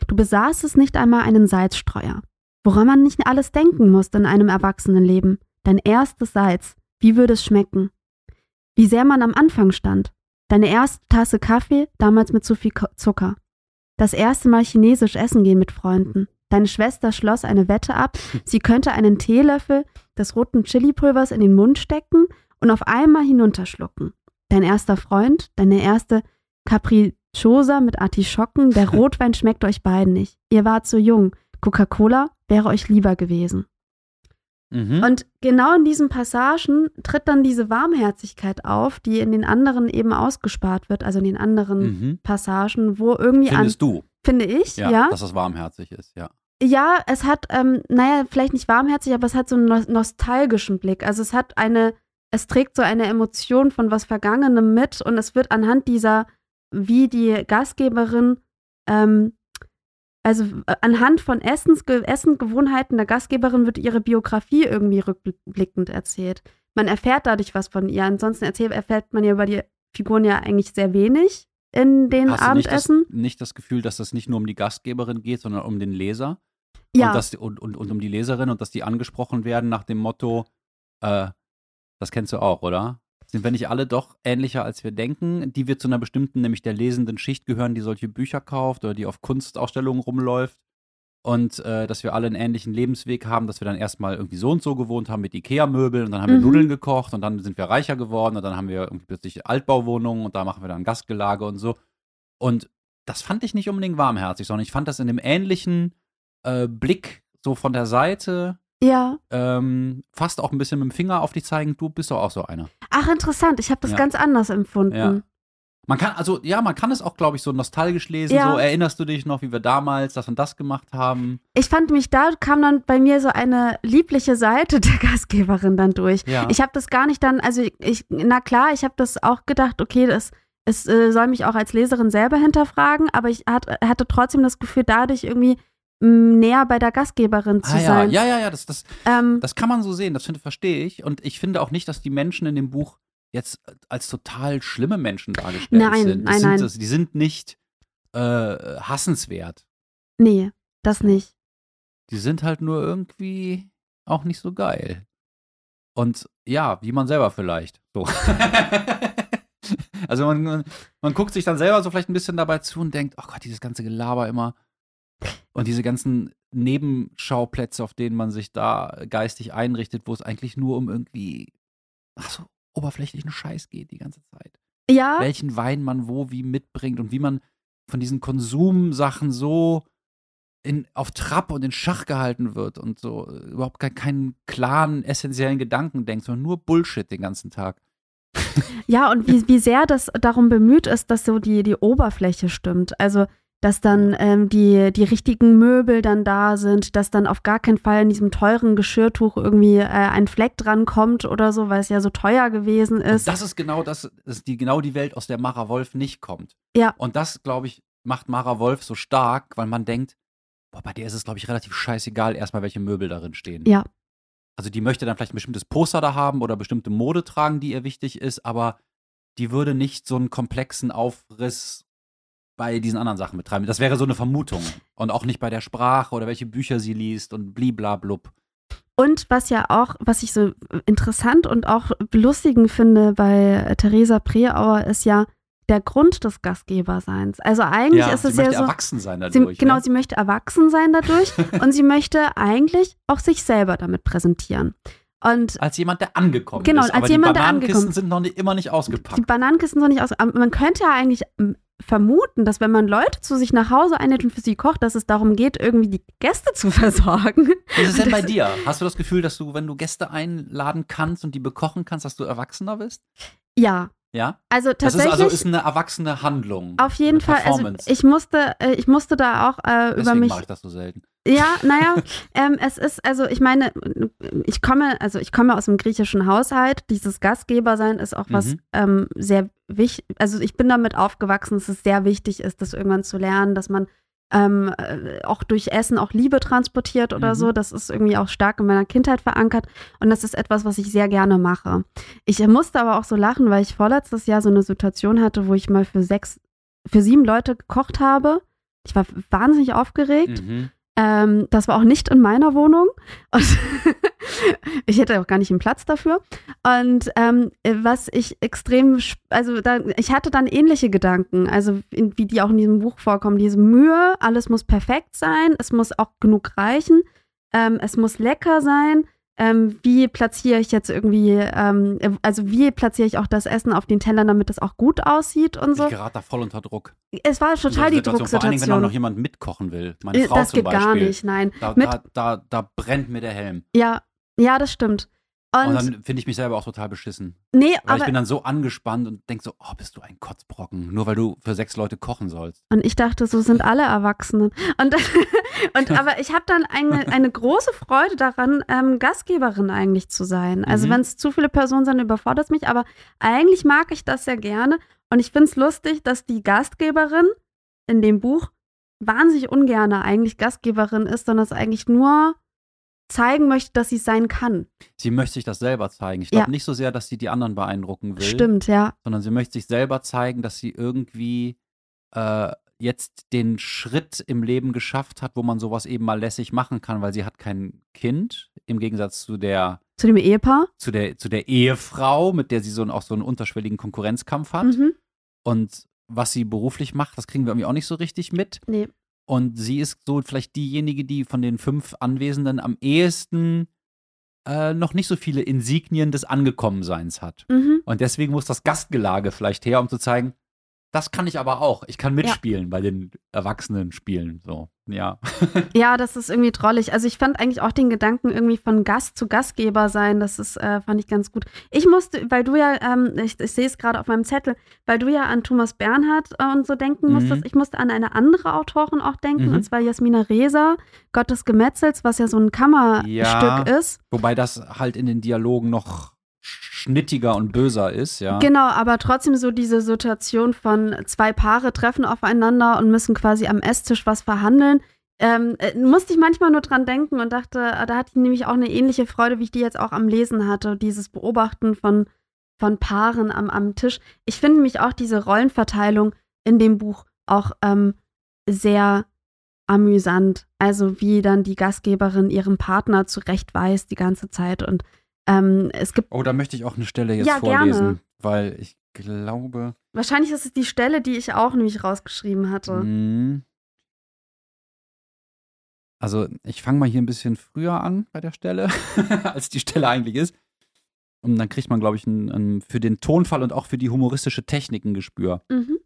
Du besaßest nicht einmal einen Salzstreuer. Woran man nicht alles denken musste in einem Erwachsenenleben. Dein erstes Salz. Wie würde es schmecken? Wie sehr man am Anfang stand. Deine erste Tasse Kaffee, damals mit zu viel Zucker. Das erste Mal chinesisch essen gehen mit Freunden. Deine Schwester schloss eine Wette ab, sie könnte einen Teelöffel des roten Chilipulvers in den Mund stecken und auf einmal hinunterschlucken. Dein erster Freund, deine erste Capricciosa mit Artischocken, der Rotwein schmeckt euch beiden nicht. Ihr wart so jung. Coca-Cola wäre euch lieber gewesen. Mhm. Und genau in diesen Passagen tritt dann diese Warmherzigkeit auf, die in den anderen eben ausgespart wird, also in den anderen mhm. Passagen, wo irgendwie Findest an, du? Finde ich, ja, ja. Dass das warmherzig ist, ja. Ja, es hat, ähm, naja, vielleicht nicht warmherzig, aber es hat so einen nostalgischen Blick. Also es hat eine, es trägt so eine Emotion von was Vergangenem mit und es wird anhand dieser, wie die Gastgeberin ähm, also äh, anhand von Essens, Essensgewohnheiten der Gastgeberin wird ihre Biografie irgendwie rückblickend erzählt. Man erfährt dadurch was von ihr. Ansonsten erzählt, erfährt man ja über die Figuren ja eigentlich sehr wenig in den Hast Abendessen. Du nicht das, nicht das Gefühl, dass das nicht nur um die Gastgeberin geht, sondern um den Leser? Ja. Und, dass, und, und, und um die Leserin und dass die angesprochen werden nach dem Motto, äh, das kennst du auch, oder? Sind wir nicht alle doch ähnlicher, als wir denken, die wir zu einer bestimmten, nämlich der lesenden Schicht gehören, die solche Bücher kauft oder die auf Kunstausstellungen rumläuft. Und äh, dass wir alle einen ähnlichen Lebensweg haben, dass wir dann erstmal irgendwie so und so gewohnt haben mit Ikea-Möbeln und dann haben wir mhm. Nudeln gekocht und dann sind wir reicher geworden und dann haben wir irgendwie plötzlich Altbauwohnungen und da machen wir dann Gastgelage und so. Und das fand ich nicht unbedingt warmherzig, sondern ich fand das in dem ähnlichen äh, Blick so von der Seite ja. Ähm, fast auch ein bisschen mit dem Finger auf dich zeigen, du bist doch auch so einer. Ach, interessant. Ich habe das ja. ganz anders empfunden. Ja. Man kann, also ja, man kann es auch, glaube ich, so nostalgisch lesen. Ja. So, erinnerst du dich noch, wie wir damals das und das gemacht haben? Ich fand mich, da kam dann bei mir so eine liebliche Seite der Gastgeberin dann durch. Ja. Ich habe das gar nicht dann, also ich, na klar, ich habe das auch gedacht, okay, das, es äh, soll mich auch als Leserin selber hinterfragen, aber ich hat, hatte trotzdem das Gefühl, dadurch irgendwie näher bei der Gastgeberin zu ah, ja, sein. ja, ja, ja, das, das, Ähm, das kann man so sehen, das verstehe ich. Und ich finde auch nicht, dass die Menschen in dem Buch jetzt als total schlimme Menschen dargestellt Nein, sind. nein, sind nein. Das, die sind nicht äh, hassenswert. nee, das nicht. Die sind halt nur irgendwie auch nicht so geil. Und ja, wie man selber vielleicht. So. also man, man, man guckt sich dann selber so vielleicht ein bisschen dabei zu und denkt, oh Gott, dieses ganze Gelaber immer. Und diese ganzen Nebenschauplätze, auf denen man sich da geistig einrichtet, wo es eigentlich nur um irgendwie, ach so, oberflächlichen Scheiß geht die ganze Zeit. Ja, Welchen Wein man wo wie mitbringt und wie man von diesen Konsumsachen so in, auf Trab und in Schach gehalten wird und so äh, überhaupt gar keinen klaren, essentiellen Gedanken denkt, sondern nur Bullshit den ganzen Tag. Ja, und wie, wie sehr das darum bemüht ist, dass so die, die Oberfläche stimmt. Also, dass dann ähm, die, die richtigen Möbel dann da sind, dass dann auf gar keinen Fall in diesem teuren Geschirrtuch irgendwie äh, ein Fleck dran kommt oder so, weil es ja so teuer gewesen Und ist. das ist genau das, das ist die, genau die Welt, aus der Mara Wolf nicht kommt. Ja. Und das, glaube ich, macht Mara Wolf so stark, weil man denkt, boah, bei der ist es, glaube ich, relativ scheißegal, erstmal, welche Möbel darin stehen. Ja. Also die möchte dann vielleicht ein bestimmtes Poster da haben oder bestimmte Mode tragen, die ihr wichtig ist, aber die würde nicht so einen komplexen Aufriss bei diesen anderen Sachen betreiben. Das wäre so eine Vermutung. Und auch nicht bei der Sprache oder welche Bücher sie liest und bliblablub. Und was ja auch, was ich so interessant und auch belustigend finde bei äh, Theresa Preauer, ist ja der Grund des Gastgeberseins. Also eigentlich ist sie es ja möchte so. erwachsen sein Sie, dadurch. genau, ne? sie möchte erwachsen sein dadurch und sie möchte eigentlich auch sich selber damit präsentieren. Und Als jemand, der angekommen Genau, ist. als aber jemand, die der Bananenkisten angekommen- sind noch nicht, immer nicht ausgepackt. die Bananenkisten sind nicht aus. aber Man könnte ja eigentlich vermuten, dass wenn man Leute zu sich nach Hause einlädt und für sie kocht, dass es darum geht, irgendwie die Gäste zu versorgen. Wie ist es denn bei dir? Hast du das Gefühl, dass du, wenn du Gäste einladen kannst und die bekochen kannst, dass du erwachsener bist? Ja, Ja? also Das ist tatsächlich. also ist eine erwachsene Handlung. auf jeden Fall, also ich musste, äh, ich musste da auch äh, über Deswegen mich mache ich das so selten. Ja, naja, ähm, es ist, also ich meine, ich komme, also ich komme aus dem griechischen Haushalt. Dieses Gastgebersein ist auch was Mhm. ähm, sehr wichtig, also ich bin damit aufgewachsen, dass es sehr wichtig ist, das irgendwann zu lernen, dass man ähm, äh, auch durch Essen auch Liebe transportiert oder Mhm. so. Das ist irgendwie auch stark in meiner Kindheit verankert und das ist etwas, was ich sehr gerne mache. Ich musste aber auch so lachen, weil ich vorletztes Jahr so eine Situation hatte, wo ich mal für sechs, für sieben Leute gekocht habe. Ich war wahnsinnig aufgeregt. Mhm. Ähm, das war auch nicht in meiner Wohnung. Ich hätte auch gar nicht einen Platz dafür. Und ähm, was ich extrem, also da, ich hatte dann ähnliche Gedanken, also in, wie die auch in diesem Buch vorkommen. Diese Mühe, alles muss perfekt sein, es muss auch genug reichen, ähm, es muss lecker sein. Ähm, wie platziere ich jetzt irgendwie, ähm, also wie platziere ich auch das Essen auf den Tellern, damit es auch gut aussieht und so. Ich gerate da voll unter Druck. Es war total die In dieser Situation. Vor allen Dingen, wenn auch Drucksituation. noch jemand mitkochen will. Meine Äh, Frau das zum geht Beispiel. gar nicht, nein. Da, da, da, da brennt mir der Helm. Ja, ja, das stimmt. Und, Und, dann finde ich mich selber auch total beschissen. nee, Weil ich aber bin dann so angespannt und denke so, oh, bist du ein Kotzbrocken, nur weil du für sechs Leute kochen sollst. und ich dachte, so sind alle Erwachsenen. Und, und aber ich habe dann eine, eine große Freude daran, ähm, Gastgeberin eigentlich zu sein. Also Mhm. wenn es zu viele Personen sind, überfordert es mich, aber eigentlich mag ich das sehr gerne. Und ich finde es lustig, dass die Gastgeberin in dem Buch wahnsinnig ungerne eigentlich Gastgeberin ist, sondern es eigentlich nur zeigen möchte, dass sie es sein kann. Sie möchte sich das selber zeigen. Ich glaube Ja. nicht so sehr, dass sie die anderen beeindrucken will, Stimmt, ja. sondern sie möchte sich selber zeigen, dass sie irgendwie äh, jetzt den Schritt im Leben geschafft hat, wo man sowas eben mal lässig machen kann, weil sie hat kein Kind, im Gegensatz zu der Zu dem Ehepaar. zu der, zu der Ehefrau, mit der sie so einen, auch so einen unterschwelligen Konkurrenzkampf hat. Mhm. Und was sie beruflich macht, das kriegen wir irgendwie auch nicht so richtig mit. Nee. Und sie ist so vielleicht diejenige, die von den fünf Anwesenden am ehesten äh, noch nicht so viele Insignien des Angekommenseins hat. Mhm. Und deswegen muss das Gastgelage vielleicht her, um zu zeigen, Das kann ich aber auch. Ich kann mitspielen ja. bei den Erwachsenen-Spielen. So, ja. ja, das ist irgendwie drollig. Also ich fand eigentlich auch den Gedanken irgendwie von Gast zu Gastgeber sein, das ist, äh, fand ich ganz gut. Ich musste, weil du ja, ähm, ich, ich sehe es gerade auf meinem Zettel, weil du ja an Thomas Bernhard äh, und so denken mhm. musstest, ich musste an eine andere Autorin auch denken, mhm. und zwar Jasmina Reza, Gott des Gemetzels, was ja so ein Kammerstück ja, ist. Wobei das halt in den Dialogen noch schnittiger und böser ist, ja. Genau, aber trotzdem so diese Situation von zwei Paare treffen aufeinander und müssen quasi am Esstisch was verhandeln. Ähm, äh, musste ich manchmal nur dran denken und dachte, äh, da hatte ich nämlich auch eine ähnliche Freude, wie ich die jetzt auch am Lesen hatte, dieses Beobachten von, von Paaren am, am Tisch. Ich finde mich auch diese Rollenverteilung in dem Buch auch ähm, sehr amüsant. Also wie dann die Gastgeberin ihrem Partner zurechtweist die ganze Zeit und ähm, es gibt. Oh, da möchte ich auch eine Stelle jetzt ja, vorlesen, gerne. weil ich glaube. Wahrscheinlich ist es die Stelle, die ich auch nämlich rausgeschrieben hatte. Mhm. Also, ich fange mal hier ein bisschen früher an bei der Stelle, als die Stelle eigentlich ist. Und dann kriegt man, glaube ich, ein, ein, für den Tonfall und auch für die humoristische Technik ein Gespür. Mhm.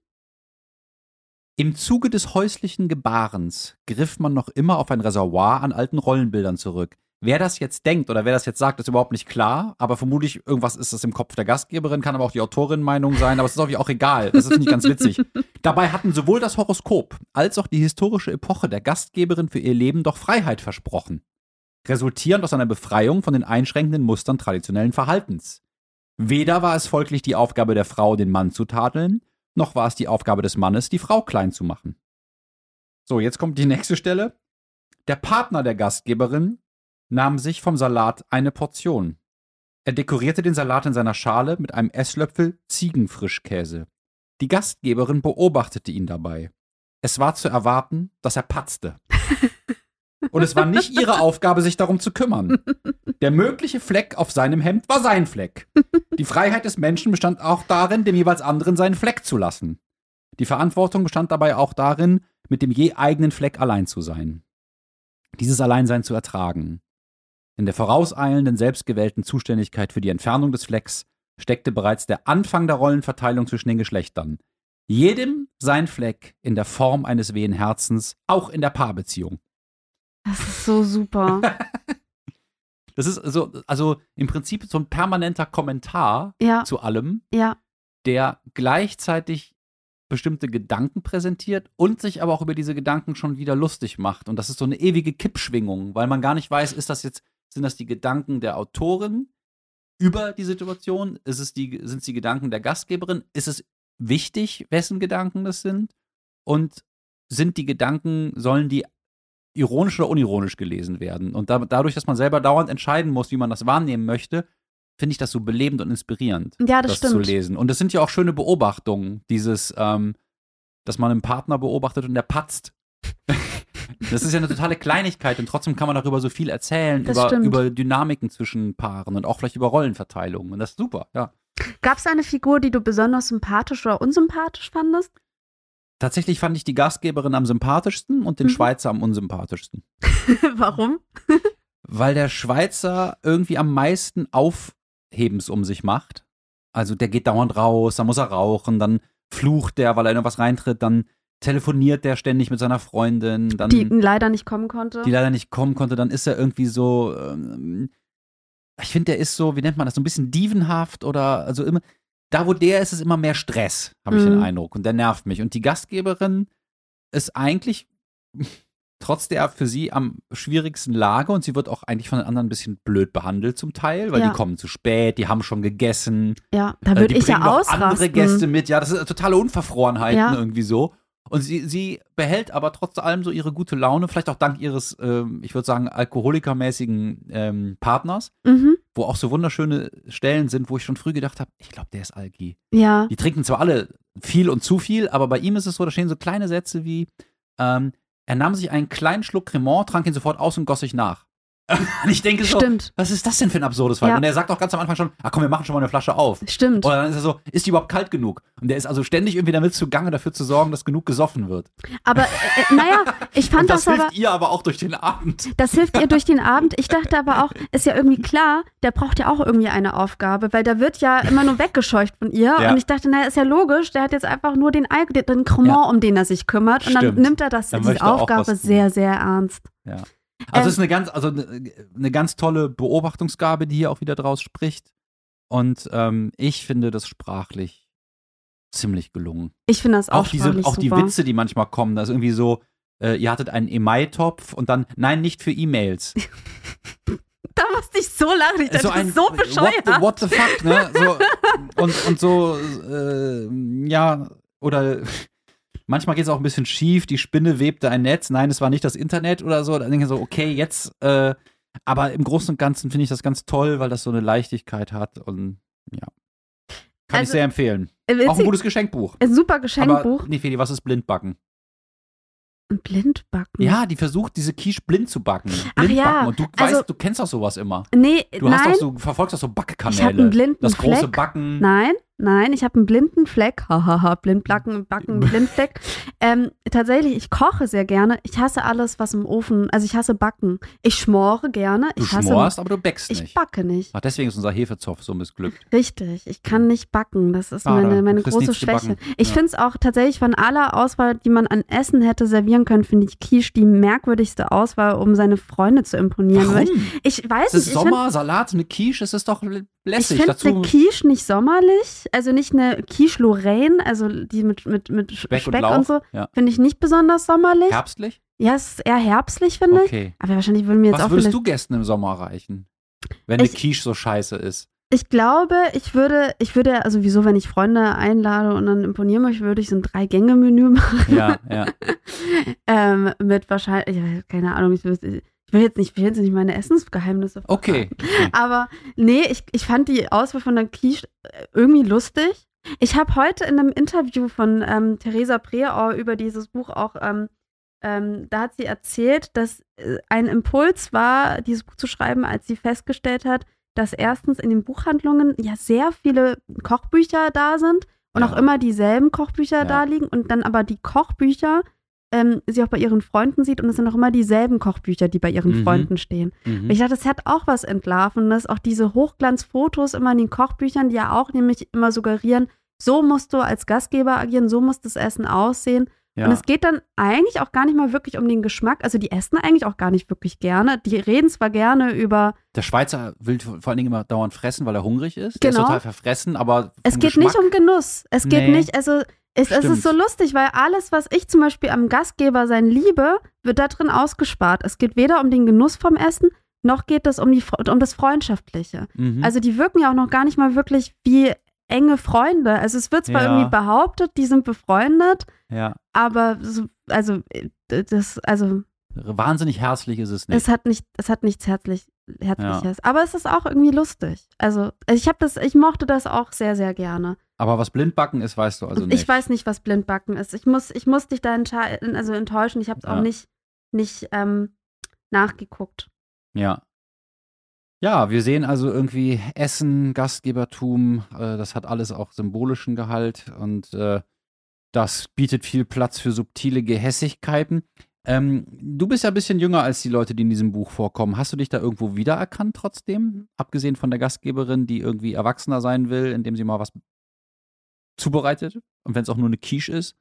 Im Zuge des häuslichen Gebarens griff man noch immer auf ein Reservoir an alten Rollenbildern zurück. Wer das jetzt denkt oder wer das jetzt sagt, ist überhaupt nicht klar. Aber vermutlich irgendwas ist das im Kopf der Gastgeberin, kann aber auch die Autorin-Meinung sein. Aber es ist auch, auch egal. Das ist nicht ganz witzig. Dabei hatten sowohl das Horoskop als auch die historische Epoche der Gastgeberin für ihr Leben doch Freiheit versprochen. Resultierend aus einer Befreiung von den einschränkenden Mustern traditionellen Verhaltens. Weder war es folglich die Aufgabe der Frau, den Mann zu tadeln, noch war es die Aufgabe des Mannes, die Frau klein zu machen. So, jetzt kommt die nächste Stelle. Der Partner der Gastgeberin nahm sich vom Salat eine Portion. Er dekorierte den Salat in seiner Schale mit einem Esslöffel Ziegenfrischkäse. Die Gastgeberin beobachtete ihn dabei. Es war zu erwarten, dass er patzte. Und es war nicht ihre Aufgabe, sich darum zu kümmern. Der mögliche Fleck auf seinem Hemd war sein Fleck. Die Freiheit des Menschen bestand auch darin, dem jeweils anderen seinen Fleck zu lassen. Die Verantwortung bestand dabei auch darin, mit dem je eigenen Fleck allein zu sein. Dieses Alleinsein zu ertragen. In der vorauseilenden, selbstgewählten Zuständigkeit für die Entfernung des Flecks steckte bereits der Anfang der Rollenverteilung zwischen den Geschlechtern. Jedem sein Fleck in der Form eines wehen Herzens, auch in der Paarbeziehung. Das ist so super. das ist so, also im Prinzip so ein permanenter Kommentar ja. zu allem, ja. der gleichzeitig bestimmte Gedanken präsentiert und sich aber auch über diese Gedanken schon wieder lustig macht. Und das ist so eine ewige Kippschwingung, weil man gar nicht weiß, ist das jetzt sind das die Gedanken der Autorin über die Situation? Ist es die, sind es die Gedanken der Gastgeberin? Ist es wichtig, wessen Gedanken das sind? Und sind die Gedanken, sollen die ironisch oder unironisch gelesen werden? Und da, dadurch, dass man selber dauernd entscheiden muss, wie man das wahrnehmen möchte, finde ich das so belebend und inspirierend, ja, das, das zu lesen. Und es sind ja auch schöne Beobachtungen, dieses, ähm, dass man einen Partner beobachtet und der patzt. Das ist ja eine totale Kleinigkeit und trotzdem kann man darüber so viel erzählen, über, über Dynamiken zwischen Paaren und auch vielleicht über Rollenverteilungen. Und das ist super, ja. Gab es eine Figur, die du besonders sympathisch oder unsympathisch fandest? Tatsächlich fand ich die Gastgeberin am sympathischsten und den mhm. Schweizer am unsympathischsten. Warum? Weil der Schweizer irgendwie am meisten Aufhebens um sich macht. Also der geht dauernd raus, dann muss er rauchen, dann flucht der, weil er in was reintritt, dann telefoniert der ständig mit seiner Freundin. Dann, die leider nicht kommen konnte. Die leider nicht kommen konnte. Dann ist er irgendwie so, ähm, ich finde, der ist so, wie nennt man das, so ein bisschen dievenhaft oder, also immer, da wo der ist, ist immer mehr Stress, habe ich mhm. den Eindruck. Und der nervt mich. Und die Gastgeberin ist eigentlich trotz der für sie am schwierigsten Lage und sie wird auch eigentlich von den anderen ein bisschen blöd behandelt zum Teil, weil ja. die kommen zu spät, die haben schon gegessen. Ja, da würde äh, ich ja ausrasten. andere Gäste mit. Ja, das ist totale Unverfrorenheiten ja. irgendwie so. Und sie, sie behält aber trotz allem so ihre gute Laune, vielleicht auch dank ihres, ähm, ich würde sagen, alkoholikermäßigen ähm, Partners, mhm. wo auch so wunderschöne Stellen sind, wo ich schon früh gedacht habe, ich glaube, der ist Alki. Ja. Die trinken zwar alle viel und zu viel, aber bei ihm ist es so, da stehen so kleine Sätze wie, ähm, er nahm sich einen kleinen Schluck Cremant, trank ihn sofort aus und goss sich nach. Und ich denke so, Stimmt. was ist das denn für ein absurdes Fall? Ja. Und er sagt auch ganz am Anfang schon, ach komm, wir machen schon mal eine Flasche auf. Stimmt. Oder dann ist er so, ist die überhaupt kalt genug? Und der ist also ständig irgendwie damit zugange, dafür zu sorgen, dass genug gesoffen wird. Aber äh, naja, ich fand Und das, das, aber. hilft ihr aber auch durch den Abend. Das hilft ihr durch den Abend. Ich dachte aber auch, ist ja irgendwie klar, der braucht ja auch irgendwie eine Aufgabe, weil der wird ja immer nur weggescheucht von ihr. Ja. Und ich dachte, naja, ist ja logisch, der hat jetzt einfach nur den, den Cremant, Ja. um den er sich kümmert. Und dann nimmt er das, Dann diese Aufgabe sehr, sehr ernst. Ja. Also Ähm, es ist eine ganz, also eine, eine ganz tolle Beobachtungsgabe, die hier auch wieder draus spricht. Und ähm, ich finde das sprachlich ziemlich gelungen. Ich finde das auch, Auch diese, auch die super. Witze, die manchmal kommen, da ist irgendwie so, äh, ihr hattet einen Emai-Topf und dann, nein, nicht für E-Mails. Da musste ich so lachen. Ich dachte, so das ein ist so bescheuert. What the, what the fuck, ne? So, und, und so, äh, ja, oder manchmal geht es auch ein bisschen schief, die Spinne webte ein Netz, nein, es war nicht das Internet oder so. Dann denke ich so, okay, jetzt, äh, aber im Großen und Ganzen finde ich das ganz toll, weil das so eine Leichtigkeit hat und ja. Kann ich Also, sehr empfehlen. Auch ein gutes Geschenkbuch. ein super Geschenkbuch. Aber, nee, Feli, was ist Blindbacken? Ein Blindbacken. Ja, die versucht, diese Quiche blind zu backen. Ach Blind ja, backen. Und du also- weißt, du kennst doch sowas immer. Nee, Du hast nein. doch so, verfolgst doch so Backkanäle. ich einen blinden das große Fleck. Backen. Nein, nein, ich habe einen blinden Fleck. Hahaha, Blindbacken, Backen, Blindfleck. Ähm, tatsächlich, ich koche sehr gerne. Ich hasse alles, was im Ofen, also ich hasse Backen. Ich schmore gerne. Du Ich hasse. schmorst, aber du backst ich nicht. backe nicht. Ach, deswegen ist unser Hefezopf so missglückt. Richtig, ich kann nicht backen. Das ist Schade, meine, meine du große Schwäche. Ich Ja. finde es auch tatsächlich von aller Auswahl, die man an Essen hätte servieren können, finde ich Quiche die merkwürdigste Auswahl, um seine Freunde zu imponieren. Warum? Ich, ich weiß Es ist nicht, ich find- Sommer, Salat, eine Quiche, es ist doch l- Ich lässig. finde eine Quiche nicht sommerlich, also nicht eine Quiche Lorraine, also die mit, mit, mit Speck, Speck, und Lauch. und so, Ja. finde ich nicht besonders sommerlich. Herbstlich? Ja, es ist eher herbstlich, finde ich. Okay. Aber wahrscheinlich würden mir jetzt Was auch würdest viele, du Gästen im Sommer reichen? Wenn eine Ich- Quiche so scheiße ist. Ich glaube, ich würde, ich würde, also wieso, wenn ich Freunde einlade und dann imponieren möchte, würde ich so ein Drei-Gänge-Menü machen. Ja, ja. ähm, mit wahrscheinlich, ich, keine Ahnung, ich, will- ich will jetzt nicht, ich will jetzt nicht meine Essensgeheimnisse Okay. okay. Aber nee, ich, ich fand die Auswahl von der Quiche äh, irgendwie lustig. Ich habe heute in einem Interview von ähm, Theresa Preauer über dieses Buch auch, ähm, ähm, da hat sie erzählt, dass äh, ein Impuls war, dieses Buch zu schreiben, als sie festgestellt hat, dass erstens in den Buchhandlungen ja sehr viele Kochbücher da sind und Ja. auch immer dieselben Kochbücher Ja. da liegen und dann aber die Kochbücher ähm, sie auch bei ihren Freunden sieht und es sind auch immer dieselben Kochbücher, die bei ihren Mhm. Freunden stehen. Mhm. Ich dachte, das hat auch was Entlarvendes. Auch diese Hochglanzfotos immer in den Kochbüchern, die ja auch nämlich immer suggerieren, so musst du als Gastgeber agieren, so muss das Essen aussehen. ja. Und es geht dann eigentlich auch gar nicht mal wirklich um den Geschmack. Also die essen eigentlich auch gar nicht wirklich gerne. Die reden zwar gerne über, Der Schweizer will vor allen Dingen immer dauernd fressen, weil er hungrig ist. Der ist Genau. total verfressen, aber es geht Geschmack, nicht um Genuss. Es geht Nee. nicht, also es, es ist so lustig, weil alles, was ich zum Beispiel am Gastgeber sein liebe, wird da drin ausgespart. Es geht weder um den Genuss vom Essen, noch geht es um, die, um das Freundschaftliche. Mhm. Also die wirken ja auch noch gar nicht mal wirklich wie enge Freunde. Also es wird zwar Ja. irgendwie behauptet, die sind befreundet, ja. aber so, also äh, das, also Wahnsinnig herzlich ist es nicht. es hat nicht, es hat nichts herzlich, herzliches. Aber es ist auch irgendwie lustig. Also ich habe das, ich mochte das auch sehr, sehr gerne. Aber was Blindbacken ist, weißt du also nicht. Ich weiß nicht, was Blindbacken ist. Ich muss, ich muss dich da also enttäuschen. Ich habe es Ja. auch nicht, nicht ähm, nachgeguckt. Ja. Ja, wir sehen also irgendwie Essen, Gastgebertum, äh, das hat alles auch symbolischen Gehalt und äh, das bietet viel Platz für subtile Gehässigkeiten. Ähm, du bist ja ein bisschen jünger als die Leute, die in diesem Buch vorkommen. Hast du dich da irgendwo wiedererkannt trotzdem? Abgesehen von der Gastgeberin, die irgendwie erwachsener sein will, indem sie mal was zubereitet und wenn es auch nur eine Quiche ist?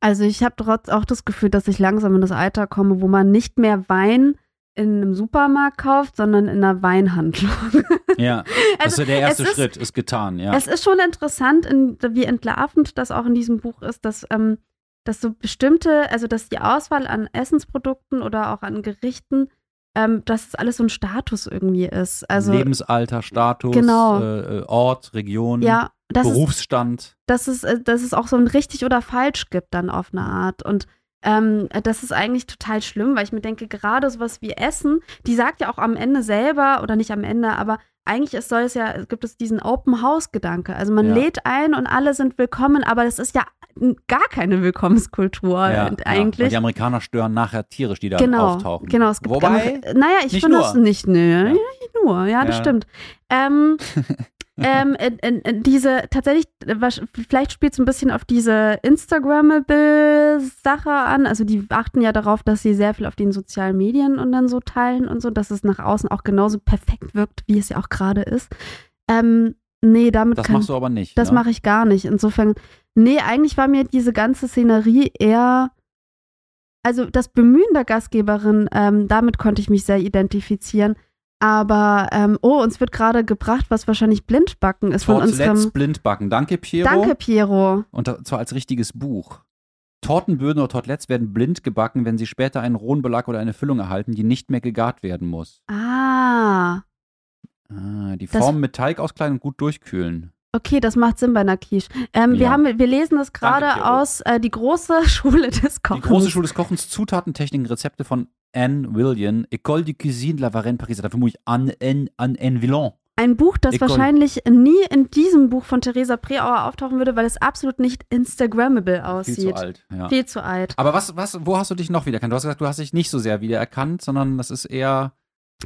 Also ich habe trotz auch das Gefühl, dass ich langsam in das Alter komme, wo man nicht mehr Wein in einem Supermarkt kauft, sondern in einer Weinhandlung. Ja, das Also, der erste ist- Schritt, ist getan, ja. Es ist schon interessant, in, wie entlarvend das auch in diesem Buch ist, dass, ähm, dass so bestimmte, also dass die Auswahl an Essensprodukten oder auch an Gerichten, ähm, dass es alles so ein Status irgendwie ist. Also Lebensalter, Status, Genau. äh, äh, Ort, Region, ja, das ist, Berufsstand. dass es, äh, dass es auch so ein richtig oder falsch gibt dann auf eine Art. Und ähm, das ist eigentlich total schlimm, weil ich mir denke, gerade sowas wie Essen, die sagt ja auch am Ende selber, oder nicht am Ende, aber eigentlich ist, soll es ja, gibt es diesen Open House-Gedanke. Also man Ja. lädt ein und alle sind willkommen, aber das ist ja gar keine Willkommenskultur Ja, und ja, eigentlich. weil die Amerikaner stören nachher tierisch, die da genau, auftauchen. genau. Es gibt Wobei, Amer- naja, ich nicht finde nur. das nicht, ja. Ja. nicht nur, ja, das Ja. stimmt. Ähm, ähm, äh, äh, diese tatsächlich, äh, vielleicht spielt es ein bisschen auf diese Instagrammable-Sache an. Also die achten ja darauf, dass sie sehr viel auf den sozialen Medien und dann so teilen und so, dass es nach außen auch genauso perfekt wirkt, wie es ja auch gerade ist. Ähm, nee, damit das kann machst du aber nicht. das ne? mache ich gar nicht. Insofern, nee, eigentlich war mir diese ganze Szenerie eher, also das Bemühen der Gastgeberin, ähm, damit konnte ich mich sehr identifizieren. Aber, ähm, oh, uns wird gerade gebracht, was wahrscheinlich Blindbacken ist von Tortelettes unserem. Blindbacken. Danke, Piero. Danke, Piero. Und zwar als richtiges Buch. Tortenböden oder Tortelettes werden blind gebacken, wenn sie später einen rohen Belag oder eine Füllung erhalten, die nicht mehr gegart werden muss. Ah, Ah, die Das- Form mit Teig auskleiden und gut durchkühlen. Okay, das macht Sinn bei Quiche. Ähm, wir, Ja. haben, wir lesen das gerade aus äh, die große Schule des Kochens. Die große Schule des Kochens, Zutaten, Techniken, Rezepte von Anne William, École de Cuisine de la Varenne Paris. Da vermute ich Anne, Anne, Anne, Anne Villon. Ein Buch, das Ecole. wahrscheinlich nie in diesem Buch von Theresa Preauer auftauchen würde, weil es absolut nicht Instagrammable aussieht. Viel zu alt. Ja. Viel zu alt. Aber was, was, wo hast du dich noch wiedererkannt? Du hast gesagt, du hast dich nicht so sehr wiedererkannt, sondern das ist eher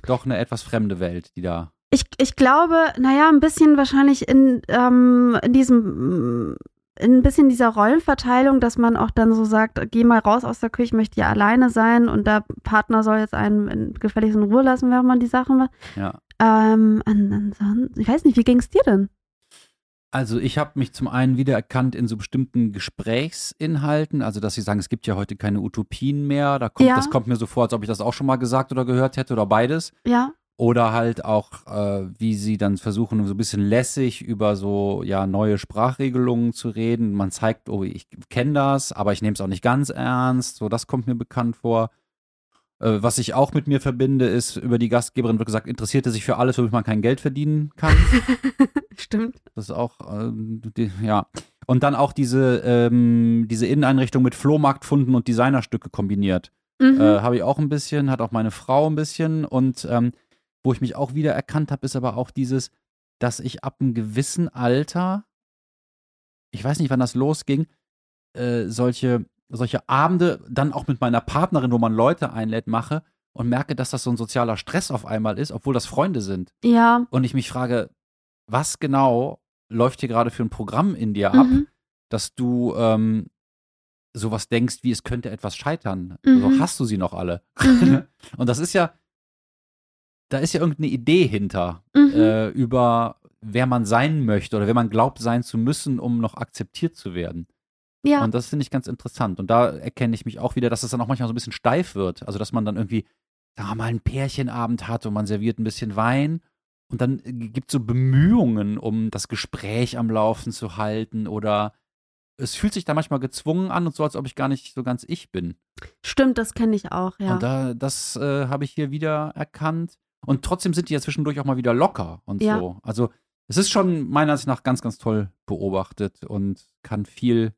doch eine etwas fremde Welt, die da. Ich, ich glaube, naja, ein bisschen wahrscheinlich in, ähm, in diesem, in ein bisschen dieser Rollenverteilung, dass man auch dann so sagt, geh mal raus aus der Küche, ich möchte ja alleine sein und der Partner soll jetzt einen in, gefälligst in Ruhe lassen, während man die Sachen macht. Ja. Ähm, an, ansonsten, ich weiß nicht, wie ging es dir denn? Also ich habe mich zum einen wiedererkannt in so bestimmten Gesprächsinhalten, also dass sie sagen, es gibt ja heute keine Utopien mehr. Da kommt, Ja. Das kommt mir so vor, als ob ich das auch schon mal gesagt oder gehört hätte oder beides. Ja, Oder halt auch, äh, wie sie dann versuchen, so ein bisschen lässig über so ja neue Sprachregelungen zu reden. Man zeigt, oh, ich kenne das, aber ich nehme es auch nicht ganz ernst. So, das kommt mir bekannt vor. Äh, was ich auch mit mir verbinde, ist, über die Gastgeberin wird gesagt, interessierte sich für alles, womit man kein Geld verdienen kann. stimmt. Das ist auch, ähm, die, ja. Und dann auch diese, ähm, diese Inneneinrichtung mit Flohmarktfunden und Designerstücke kombiniert. Mhm. Äh, habe ich auch ein bisschen, hat auch meine Frau ein bisschen. Und ähm, wo ich mich auch wieder erkannt habe, ist aber auch dieses, dass ich ab einem gewissen Alter, ich weiß nicht, wann das losging, äh, solche, solche Abende dann auch mit meiner Partnerin, wo man Leute einlädt, mache und merke, dass das so ein sozialer Stress auf einmal ist, obwohl das Freunde sind. ja. Und ich mich frage, was genau läuft hier gerade für ein Programm in dir ab, Mhm. dass du ähm, sowas denkst, wie es könnte etwas scheitern. Mhm. Also hast du sie noch alle? Mhm. Und das ist ja, da ist ja irgendeine Idee hinter, Mhm. äh, über wer man sein möchte oder wer man glaubt sein zu müssen, um noch akzeptiert zu werden. ja. Und das finde ich ganz interessant. Und da erkenne ich mich auch wieder, dass es dann auch manchmal so ein bisschen steif wird. Also, dass man dann irgendwie, wir mal, einen Pärchenabend hat und man serviert ein bisschen Wein. Und dann gibt es so Bemühungen, um das Gespräch am Laufen zu halten. Oder es fühlt sich da manchmal gezwungen an und so, als ob ich gar nicht so ganz ich bin. Stimmt, das kenne ich auch, ja. Und da, das äh, habe ich hier wieder erkannt. Und trotzdem sind die ja zwischendurch auch mal wieder locker und Ja. so. Also es ist schon meiner Ansicht nach ganz, ganz toll beobachtet und kann viel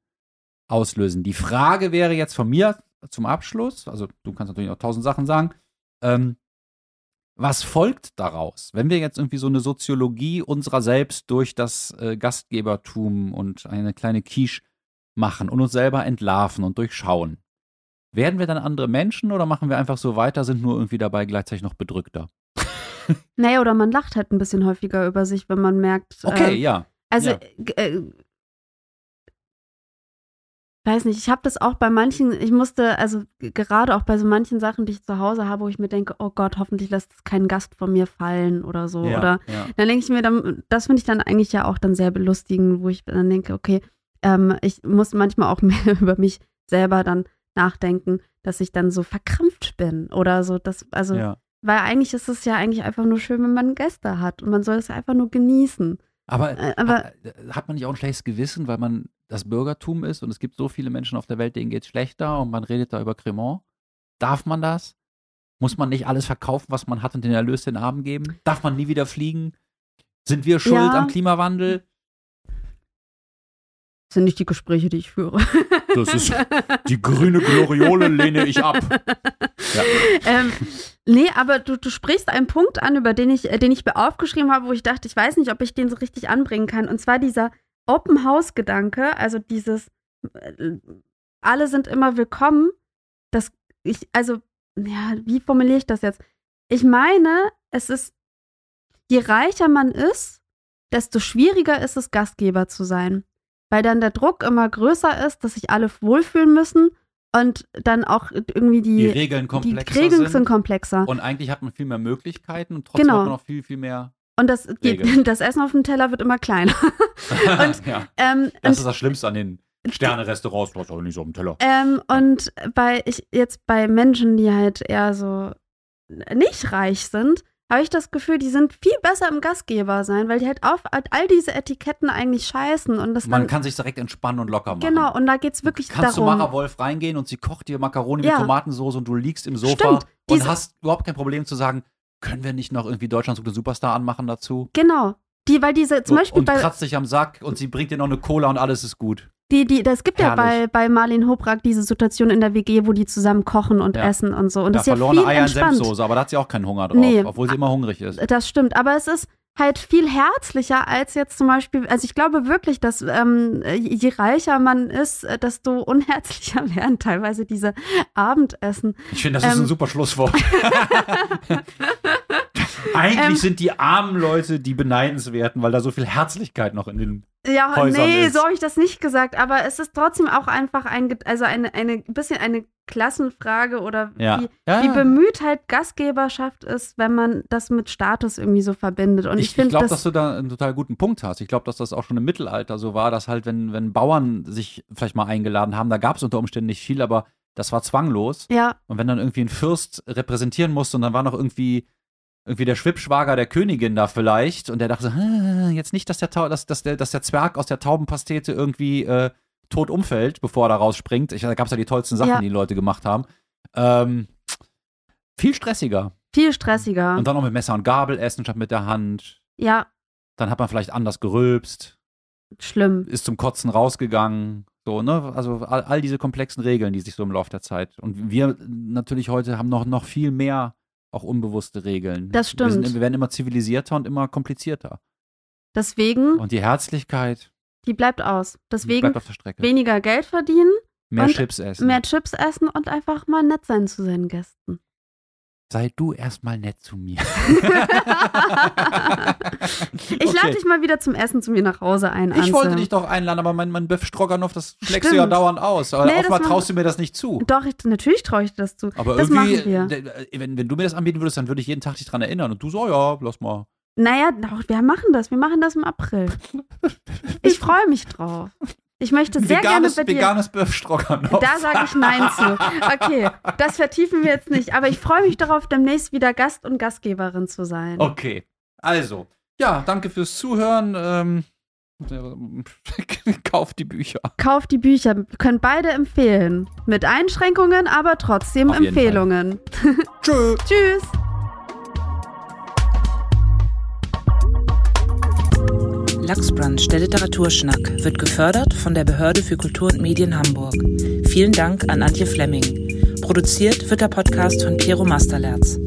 auslösen. Die Frage wäre jetzt von mir zum Abschluss, also du kannst natürlich noch tausend Sachen sagen, ähm, was folgt daraus, wenn wir jetzt irgendwie so eine Soziologie unserer selbst durch das äh, Gastgebertum und eine kleine Quiche machen und uns selber entlarven und durchschauen? Werden wir dann andere Menschen oder machen wir einfach so weiter, sind nur irgendwie dabei gleichzeitig noch bedrückter? Naja, oder man lacht halt ein bisschen häufiger über sich, wenn man merkt. Okay, ähm, ja. Also, Ja. g- äh, weiß nicht, ich habe das auch bei manchen, ich musste, also gerade auch bei so manchen Sachen, die ich zu Hause habe, wo ich mir denke, oh Gott, hoffentlich lässt kein Gast von mir fallen oder so. ja, Oder ja. dann denke ich mir, dann, das finde ich dann eigentlich ja auch dann sehr belustigend, wo ich dann denke, okay, ähm, ich muss manchmal auch mehr über mich selber dann nachdenken, dass ich dann so verkrampft bin oder so. Das, also, ja. Weil eigentlich ist es ja eigentlich einfach nur schön, wenn man Gäste hat und man soll es ja einfach nur genießen. Aber, Äh, aber- ha- hat man nicht auch ein schlechtes Gewissen, weil man das Bürgertum ist und es gibt so viele Menschen auf der Welt, denen geht es schlechter und man redet da über Cremant? Darf man das? Muss man nicht alles verkaufen, was man hat und den Erlös den Armen geben? Darf man nie wieder fliegen? Sind wir schuld Ja. am Klimawandel? Das sind nicht die Gespräche, die ich führe. Das ist die grüne Gloriole lehne ich ab. Ja. ähm, nee, aber du, du sprichst einen Punkt an, über den ich, äh, den ich mir aufgeschrieben habe, wo ich dachte, ich weiß nicht, ob ich den so richtig anbringen kann. Und zwar dieser Open House Gedanke, also dieses, äh, alle sind immer willkommen. Das, ich, also, ja, wie formuliere ich das jetzt? Ich meine, es ist, je reicher man ist, desto schwieriger ist es, Gastgeber zu sein. Weil dann der Druck immer größer ist, dass sich alle wohlfühlen müssen und dann auch irgendwie die, Die Regeln komplexer die Regeln sind. sind komplexer. Und eigentlich hat man viel mehr Möglichkeiten und trotzdem Genau. hat man noch viel, viel mehr. Und das, die, das Essen auf dem Teller wird immer kleiner. Und, ja, ähm, das und ist das Schlimmste an den Sterne-Restaurants. Du hast auch nicht so auf dem Teller. Ähm, und bei ich jetzt bei Menschen, die halt eher so nicht reich sind, habe ich das Gefühl, die sind viel besser im Gastgeber sein, weil die halt auf all diese Etiketten eigentlich scheißen und das Man kann sich direkt entspannen und locker machen. genau und da geht's wirklich Kannst darum. du Mara Wolf reingehen und sie kocht dir Macaroni Ja. mit Tomatensoße und du liegst im Sofa Stimmt, und hast überhaupt kein Problem zu sagen, können wir nicht noch irgendwie Deutschland sucht den Superstar anmachen dazu? Genau. Die, weil diese zum Beispiel und bei kratzt dich am Sack und sie bringt dir noch eine Cola und alles ist gut. Die, die, das gibt ja bei, Herrlich. bei Marlene Hobrack diese Situation in der WG, wo die zusammen kochen und Ja. essen und so. Und ja, das ist ja verlorene viel Eier in entspannt. Senfsoße, aber da hat sie auch keinen Hunger drauf, Nee. obwohl sie immer hungrig ist. Das stimmt, aber es ist halt viel herzlicher als jetzt zum Beispiel, also ich glaube wirklich, dass ähm, je reicher man ist, äh, desto unherzlicher werden teilweise diese Abendessen. Ich finde, das ist Ähm. ein super Schlusswort. Eigentlich Ähm. sind die armen Leute die beneidenswerten, weil da so viel Herzlichkeit noch in den. Ja, Häusern nee, ist. so habe ich das nicht gesagt, aber es ist trotzdem auch einfach ein, also eine, eine bisschen eine Klassenfrage oder Ja. wie, Ja, wie ja. bemüht halt Gastgeberschaft ist, wenn man das mit Status irgendwie so verbindet. Und ich, Ich, ich finde, glaube, das, dass du da einen total guten Punkt hast. Ich glaube, dass das auch schon im Mittelalter so war, dass halt, wenn, wenn Bauern sich vielleicht mal eingeladen haben, da gab es unter Umständen nicht viel, aber das war zwanglos. ja, Und wenn dann irgendwie ein Fürst repräsentieren musste und dann war noch irgendwie, irgendwie der Schwippschwager der Königin da vielleicht und der dachte so, "Hm, jetzt nicht, dass der, dass, dass, der, dass der Zwerg aus der Taubenpastete irgendwie äh, tot umfällt, bevor er da rausspringt. Ich, da gab es ja die tollsten Sachen, Ja. die die Leute gemacht haben. Ähm, viel stressiger. viel stressiger. Und dann noch mit Messer und Gabel essen statt mit der Hand. ja, Dann hat man vielleicht anders gerülpst, schlimm. ist zum Kotzen rausgegangen. So, ne? Also all, all diese komplexen Regeln, die sich so im Laufe der Zeit. Und wir natürlich heute haben noch, noch viel mehr auch unbewusste Regeln. Das Wir, sind, stimmt. wir werden immer zivilisierter und immer komplizierter. Deswegen, Und die Herzlichkeit die bleibt aus. Deswegen bleibt auf der Strecke. weniger Geld verdienen, Mehr Chips essen. mehr Chips essen und einfach mal nett sein zu seinen Gästen. Sei du erstmal nett zu mir. Ich lade dich mal wieder zum Essen zu mir nach Hause ein. Ich wollte dich doch einladen, aber mein, mein Böff Stroganoff, das schlägst du ja dauernd aus. Aber Nee, das offenbar traust du mir das nicht zu. Doch, ich, natürlich traue ich dir das zu. Aber das irgendwie, äh, wenn, wenn du mir das anbieten würdest, dann würde ich jeden Tag dich dran erinnern. Und du so, ja, lass mal. Naja, doch, wir machen das. Wir machen das im April. Ich freue mich drauf. Ich möchte sehr veganes, gerne bei dir. veganes Böff Stroganoff. Da sage ich Nein zu. Okay, das vertiefen wir jetzt nicht. Aber ich freue mich darauf, demnächst wieder Gast und Gastgeberin zu sein. Okay, also, ja, danke fürs Zuhören. Ähm, kauft die Bücher. Kauft die Bücher. Wir können beide empfehlen. Mit Einschränkungen, aber trotzdem Auf Empfehlungen. Tschö. Tschüss. Lachsbrunch, der Literaturschnack, wird gefördert von der Behörde für Kultur und Medien Hamburg. Vielen Dank an Antje Flemming. Produziert wird der Podcast von Piero Masterlerz.